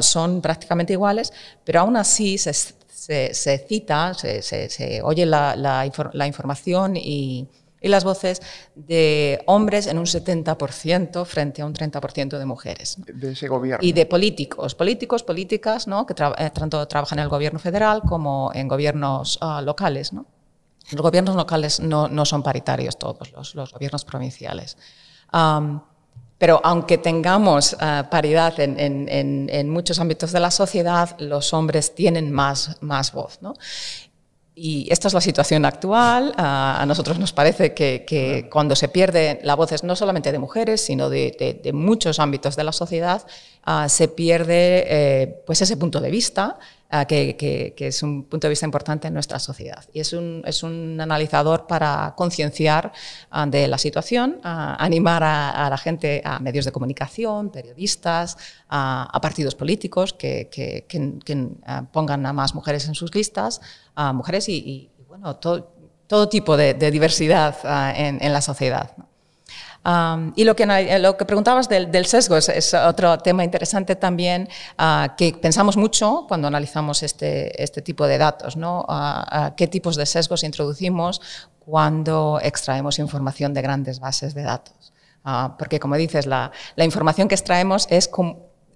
S2: son prácticamente iguales, pero aún así se, cita, se, oye la, la información y y las voces de hombres en un 70% frente a un 30% de mujeres.
S1: De ese gobierno.
S2: Y de políticos, políticos, políticas, ¿no? que eh, tanto trabajan en el gobierno federal como en gobiernos ah, locales. ¿no? Los gobiernos locales no, no son paritarios todos, los, los gobiernos provinciales. pero aunque tengamos ah, paridad en, en, en, muchos ámbitos de la sociedad, los hombres tienen más, más voz. ¿no? Y esta es la situación actual. A nosotros nos parece que, cuando se pierde la voz no solamente de mujeres, sino de, muchos ámbitos de la sociedad, ah, se pierde eh, pues ese punto de vista que, es un punto de vista importante en nuestra sociedad. Y es un, es un analizador para concienciar ah, de la situación, animar a, la gente, a medios de comunicación, periodistas, a, partidos políticos que, que, pongan a más mujeres en sus listas, a mujeres y, bueno, todo, todo, tipo de, diversidad ah, en, en, la sociedad y lo que, lo que preguntabas del, sesgo es, otro tema interesante también ah, que pensamos mucho cuando analizamos este, este tipo de datos, ¿no? ¿Qué tipos de sesgos introducimos cuando extraemos información de grandes bases de datos? Ah, porque, como dices, la, la, información que extraemos es,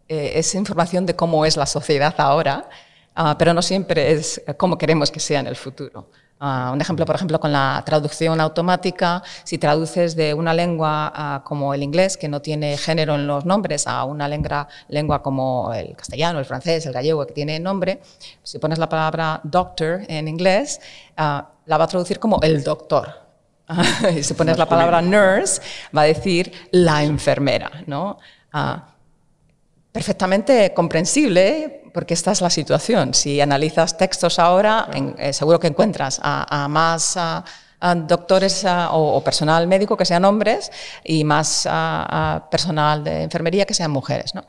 S2: eh, es información de cómo es la sociedad ahora, ah, pero no siempre es cómo queremos que sea en el futuro. Ah, un ejemplo, por ejemplo, con la traducción automática, si traduces de una lengua ah, como el inglés, que no tiene género en los nombres, a una lengua, lengua como el castellano, el francés, el gallego, que tiene nombre, si pones la palabra doctor en inglés, ah, la va a traducir como el doctor. (laughs) y si pones la palabra nurse, va a decir la enfermera. ¿no? perfectamente comprensible porque esta es la situación. Si analizas textos ahora, eh, seguro que encuentras a, más doctores o, personal médico que sean hombres y más personal de enfermería que sean mujeres. ¿no?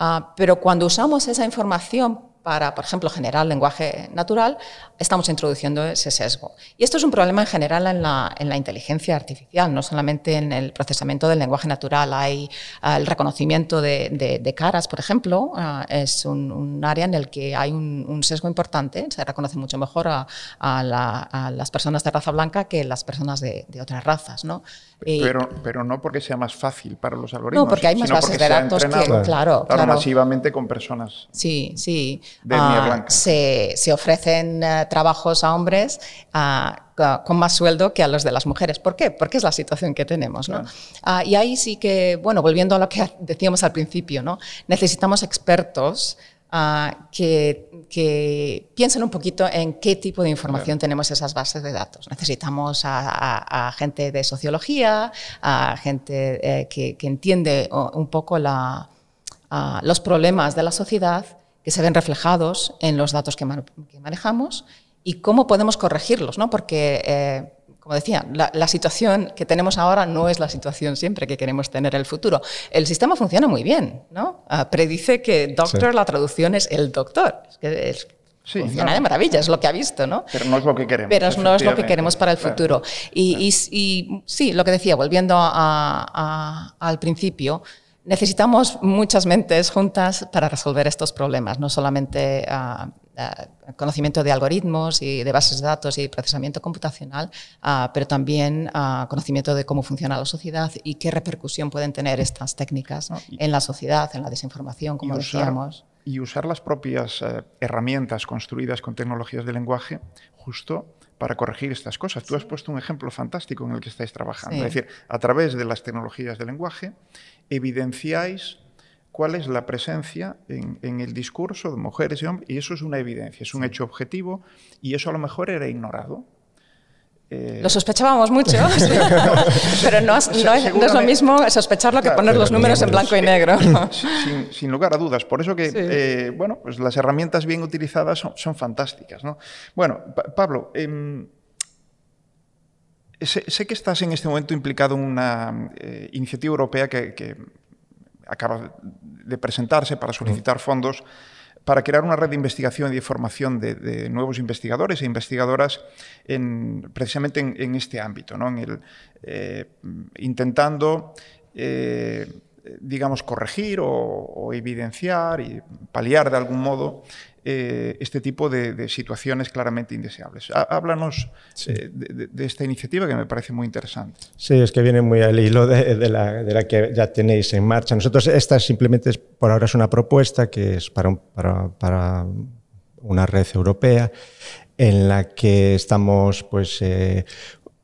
S2: Ah, pero cuando usamos esa información para, por ejemplo, generar lenguaje natural, estamos introduciendo ese sesgo. Y esto es un problema en general en la, en la inteligencia artificial, no solamente en el procesamiento del lenguaje natural. Hay ah, el reconocimiento de, de, caras, por ejemplo, ah, es un, área en el que hay un, sesgo importante. Se reconoce mucho mejor a, a, las personas de raza blanca que las personas de, otras razas. ¿no?
S1: Pero, pero no porque sea más fácil para los algoritmos.
S2: No, porque hay más bases de datos que, claro, claro,
S1: masivamente con personas.
S2: Sí, sí. Ah, se, se, ofrecen eh, trabajos a hombres ah, con más sueldo que a los de las mujeres. ¿Por qué? Porque es la situación que tenemos. ¿no? Ah, y ahí sí que, bueno, volviendo a lo que (laughs) decíamos al principio, ¿no? necesitamos expertos que, que, piensen un poquito en qué tipo de información tenemos esas bases de datos. Necesitamos a, gente de sociología, a gente eh, que, que, entiende un poco la, los problemas de la sociedad que se ven reflejados en los datos que, manejamos y cómo podemos corregirlos, ¿no? Porque, eh, como decía, la, situación que tenemos ahora no es la situación siempre que queremos tener en el futuro. El sistema funciona muy bien, ¿no? Ah, predice que doctor, la traducción es el doctor. Es que funciona de maravilla, es lo que ha visto, ¿no?
S1: Pero no es lo que queremos.
S2: Pero no es lo que queremos para el futuro. Y, sí, lo que decía, volviendo al principio, necesitamos muchas mentes juntas para resolver estos problemas, no solamente ah, ah, conocimiento de algoritmos y de bases de datos y procesamiento computacional, ah, pero también conocimiento de cómo funciona la sociedad y qué repercusión pueden tener estas técnicas en la sociedad, en la desinformación, como decíamos.
S1: Y usar las propias eh, herramientas construidas con tecnologías de lenguaje justo para corregir estas cosas. Tú has puesto un ejemplo fantástico en el que estáis trabajando. Es decir, a través de las tecnologías de lenguaje, evidenciáis cuál es la presencia en, en, el discurso de mujeres y hombres, y eso es una evidencia, es un hecho objetivo, y eso a lo mejor era ignorado.
S2: Eh... Lo sospechábamos mucho, (laughs) (laughs) pero no, es, no, es, no, es, lo mismo sospecharlo que poner los números en blanco y negro. (laughs)
S1: Sin, sin, lugar a dudas. Por eso que, sí. eh, bueno, pues las herramientas bien utilizadas son, son fantásticas. ¿no? Bueno, pa Pablo, eh, sé, sé, que estás en este momento implicado en una eh, iniciativa europea que, que, acaba de presentarse para solicitar fondos para crear una red de investigación y de formación de, de nuevos investigadores e investigadoras en, precisamente en, en, este ámbito, ¿no? en el, eh, intentando, eh, digamos, corregir o, o, evidenciar y paliar de algún modo eh, este tipo de, de, situaciones claramente indeseables. Háblanos sí. eh, de, de, esta iniciativa que me parece muy interesante.
S3: Sí, es que viene muy al hilo de, la, de, la, que ya tenéis en marcha. Nosotros, esta simplemente es, por ahora es una propuesta que es para, un, para, para una red europea en la que estamos, pues, eh,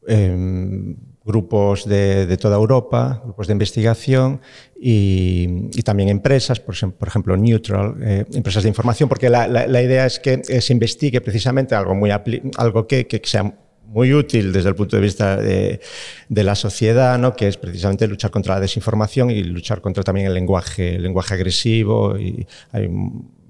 S3: eh, grupos de, de, toda Europa, grupos de investigación y, y también empresas, por, por ejemplo, Neutral, eh, empresas de información, porque la, la, la idea es que eh, se investigue precisamente algo, muy algo que, que sea muy útil desde el punto de vista de, de, la sociedad, ¿no? que es precisamente luchar contra la desinformación y luchar contra también el lenguaje, el lenguaje agresivo. Y hay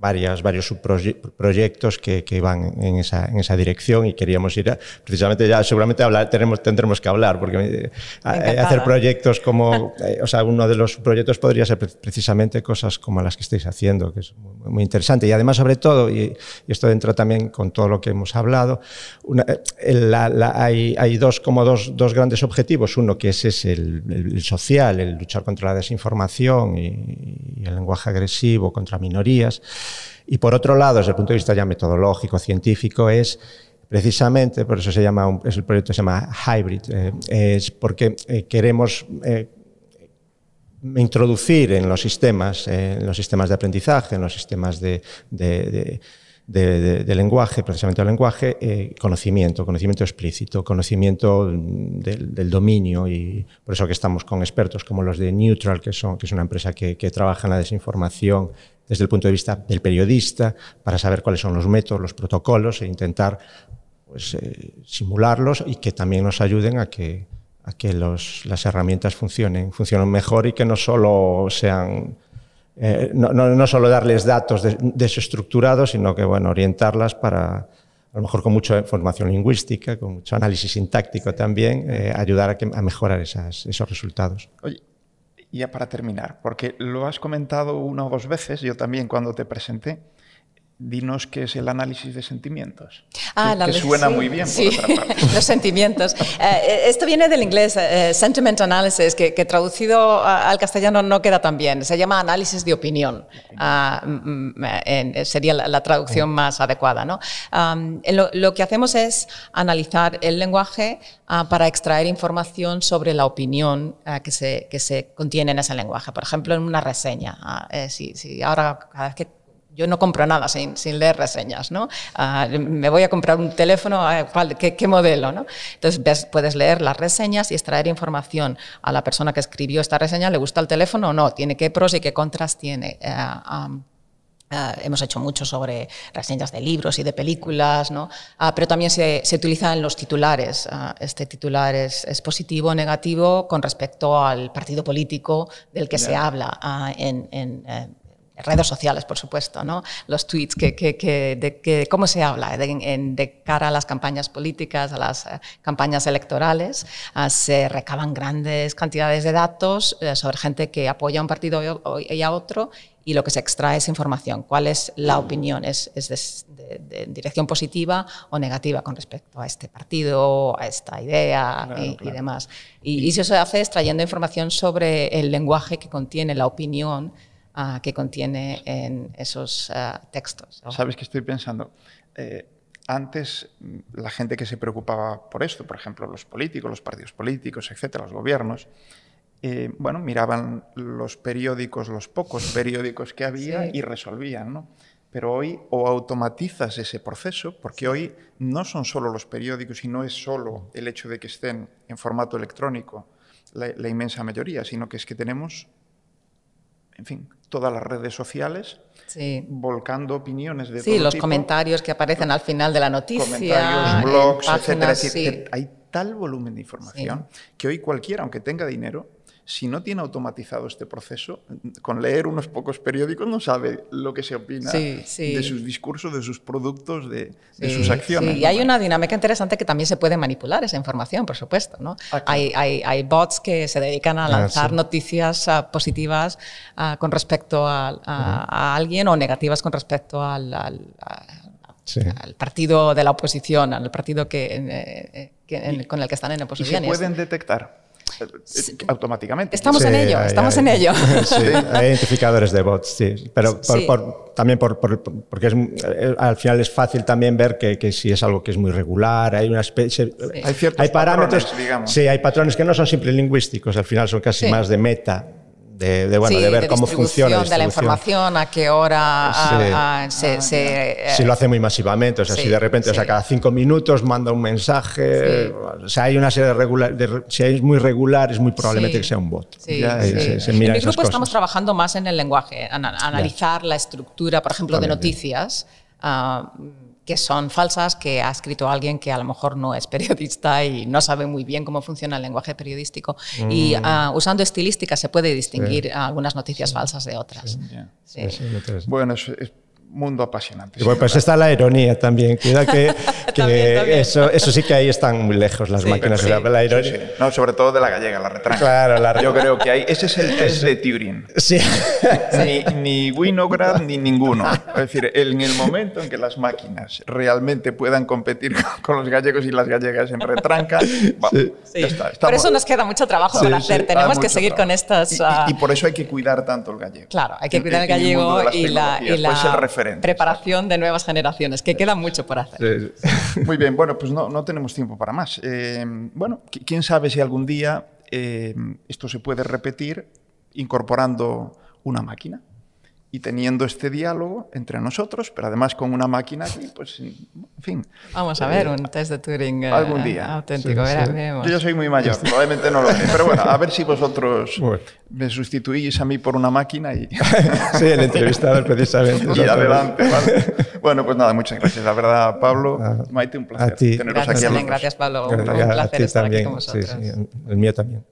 S3: varias, varios subproyectos que, que van en esa, en esa dirección y queríamos ir a, precisamente ya seguramente hablar, tenemos, tendremos que hablar porque eh, hacer proyectos como, eh, o sea, uno de los proyectos podría ser precisamente cosas como las que estáis haciendo, que es muy, muy interesante. Y además, sobre todo, y, y, esto entra también con todo lo que hemos hablado, una, eh, la, la, hay, hay dos, como dos, dos grandes objetivos. Uno que ese es el, el, social, el luchar contra la desinformación y, y el lenguaje agresivo contra minorías. Y por otro lado, desde el punto de vista ya metodológico, científico, es precisamente, por eso se llama, es el proyecto se llama Hybrid, eh, es porque eh, queremos eh, introducir en los sistemas, en los sistemas de aprendizaje, en los sistemas de de, lenguaje, precisamente el lenguaje, eh, conocimiento, conocimiento explícito, conocimiento del, del, dominio y por eso que estamos con expertos como los de Neutral, que, son, que es una empresa que, que trabaja en la desinformación desde el punto de vista del periodista, para saber cuáles son los métodos, los protocolos e intentar pues, eh, simularlos y que también nos ayuden a que, a que los, las herramientas funcionen, funcionen mejor y que no solo sean eh, no, no, no, solo darles datos desestructurados, sino que bueno, orientarlas para, a lo mejor con mucha formación lingüística, con mucho análisis sintáctico también, eh, ayudar a, que, a mejorar esas, esos resultados.
S1: Oye, ya para terminar, porque lo has comentado una o dos veces, yo también cuando te presenté, dinos qué es el análisis de sentimientos. Ah, que, que suena sí, muy bien,
S2: sí.
S1: por otra parte. (laughs)
S2: Los sentimientos. Eh, esto viene del inglés, eh, sentiment analysis, que, que, traducido al castellano no queda tan bien. Se llama análisis de opinión. Uh, en, sería la, la traducción sí. más adecuada. ¿no? Um, lo, lo, que hacemos es analizar el lenguaje uh, para extraer información sobre la opinión uh, que, se, que se contiene en ese lenguaje. Por ejemplo, en una reseña. Eh, si, si ahora cada vez que yo no compro nada sin, sin leer reseñas, ¿no? Uh, me voy a comprar un teléfono, ¿cuál, qué, qué, modelo, no? Entonces ves, puedes leer las reseñas y extraer información a la persona que escribió esta reseña, ¿le gusta el teléfono o no? ¿Tiene qué pros y qué contras tiene? Uh, um, Uh, hemos hecho mucho sobre reseñas de libros y de películas, ¿no? Uh, pero también se, se utilizan los titulares. Uh, este titular es, es, positivo o negativo con respecto al partido político del que yeah. se habla en, en eh, redes sociales, por supuesto, ¿no? los tweets, que, que, que, de, que cómo se habla de, en, de, cara a las campañas políticas, a las uh, campañas electorales, uh, se recaban grandes cantidades de datos uh, sobre gente que apoya a un partido y a otro y lo que se extrae es información. ¿Cuál es la opinión? ¿Es, es de, de, dirección positiva o negativa con respecto a este partido, a esta idea claro, y, claro. y, demás? Y, y eso se hace extrayendo información sobre el lenguaje que contiene la opinión uh, que contiene en esos uh, textos.
S1: ¿no? Sabes que estoy pensando. Eh, antes, la gente que se preocupaba por esto, por ejemplo, los políticos, los partidos políticos, etcétera, los gobiernos, eh, bueno, miraban los periódicos, los pocos periódicos que había sí. y resolvían, ¿no? Pero hoy o automatizas ese proceso, porque hoy no son solo los periódicos y no es solo el hecho de que estén en formato electrónico la, la inmensa mayoría, sino que es que tenemos en fin, todas las redes sociales,
S2: Sí.
S1: volcando opiniones de
S2: Sí,
S1: todo
S2: los
S1: tipo,
S2: comentarios que aparecen al final de la noticia.
S1: comentarios,
S2: en
S1: blogs, etcétera.
S2: páginas,
S1: Es decir,
S2: sí.
S1: hay tal volumen de información que hoy cualquiera, aunque tenga dinero, si no tiene automatizado este proceso, con leer unos pocos periódicos no sabe lo que se opina
S2: Sí, sí.
S1: de sus discursos, de sus productos, de, de
S2: Sí,
S1: sus acciones.
S2: sí, y
S1: ¿no?
S2: hay una dinámica interesante que también se puede manipular esa información, por supuesto. ¿no?
S1: Ah,
S2: hay, hay, hay bots que se dedican a
S3: Ah,
S2: lanzar
S3: sí.
S2: noticias ah, positivas ah, con respecto a, a- a alguien o negativas con respecto al, al- a-
S3: Sí.
S2: al partido de la oposición, al partido que, eh, eh, que- en- con el que están en
S1: y
S2: oposición.
S1: se
S2: y es-
S1: pueden detectar automáticamente.
S2: Estamos
S3: Sí,
S2: en ello,
S3: hay-
S2: estamos
S3: hay-
S2: en ello. (laughs)
S3: Sí, hay identificadores de bots, sí. Pero por-
S2: Sí.
S3: por- también por, por- porque es, eh, al final es fácil también ver que, que si es algo que es muy regular, hay una especie...
S1: Hay ciertos
S3: parámetros,
S1: patrones, digamos.
S3: Sí, hay patrones que no son simples lingüísticos, al final son casi
S2: Sí.
S3: más de meta, de, de, bueno,
S2: Sí,
S3: de ver cómo
S2: distribución
S3: funciona
S2: de la información, a qué hora
S3: Sí.
S2: ah, ah, se... se, eh,
S3: Si lo hace muy masivamente, o sea,
S2: sí,
S3: si de repente, o sea, cada cinco minutos manda un mensaje,
S2: Sí.
S3: o sea, hay una serie de regular, de si es muy regular, es muy probablemente
S2: Sí.
S3: que sea un bot.
S2: Sí,
S1: Ya,
S3: se- se
S2: en mi grupo estamos
S3: cosas.
S2: trabajando más en el lenguaje, an- analizar la estructura, por ejemplo, de
S3: También bien.
S2: noticias ah, que son falsas, que ha escrito alguien que a lo mejor no es periodista y no sabe muy bien cómo funciona el lenguaje periodístico.
S3: Mm.
S2: Y ah, usando estilística se puede distinguir algunas noticias falsas de otras.
S1: Ya.
S2: Sí.
S3: Sí, sí, interesante.
S1: Bueno, es, es mundo apasionante.
S3: Bueno, pues está la ironía también. Cuidado que, (laughs) que
S2: También, también.
S3: Eso, eso sí que ahí están muy lejos las
S2: Sí,
S3: máquinas.
S2: sí.
S3: o sea, la
S1: Sí,
S3: ironía.
S1: sí. No, sobre todo de la gallega, la retranca.
S3: Claro, la
S1: Yo creo que hay, ese es el test de Turing.
S3: Sí. (laughs)
S1: Ni, ni Winograd ni ninguno. Es decir, en el momento en que las máquinas realmente puedan competir (laughs) con, los gallegos y las gallegas en retranca, va,
S2: Sí.
S1: ya está.
S2: Por eso nos queda mucho trabajo
S3: Sí,
S2: por hacer.
S1: Ah,
S2: Tenemos que
S1: mucho
S2: seguir
S1: trabajo.
S2: con estas...
S1: Y- y-
S2: ah,
S1: Y, por eso hay que cuidar tanto el gallego.
S2: Claro, hay que cuidar el gallego y la, y
S1: tecnologías,
S2: la
S1: puede ser
S2: preparación de nuevas generaciones, que queda mucho por hacer. (laughs)
S1: Muy bien, bueno, pues no, no tenemos tiempo para más. Eh, bueno, qui- quién sabe si algún día eh, esto se puede repetir incorporando una máquina y teniendo este diálogo entre nosotros, pero además con una máquina aquí, pues, en fin.
S2: Vamos a ver un test de Turing eh,
S1: algún día.
S2: auténtico.
S3: Sí,
S2: verá,
S3: sí.
S2: veremos.
S1: Yo ya soy muy mayor, probablemente no lo sé, pero bueno, a ver si vosotros (laughs)
S3: Bueno.
S1: me sustituís a mí por una máquina y, (laughs)
S3: Sí, el entrevistador precisamente. (laughs)
S1: y adelante. ¿vale? Bueno, pues nada, muchas gracias. La verdad, Pablo,
S3: Ah,
S1: Maite, un placer
S3: a ti.
S1: teneros
S2: Gracias,
S1: aquí a
S2: gracias Pablo. Un, un
S3: a
S2: placer
S3: ti
S2: estar aquí
S3: también.
S2: con
S3: Sí,
S2: vosotros.
S3: sí, el mío también.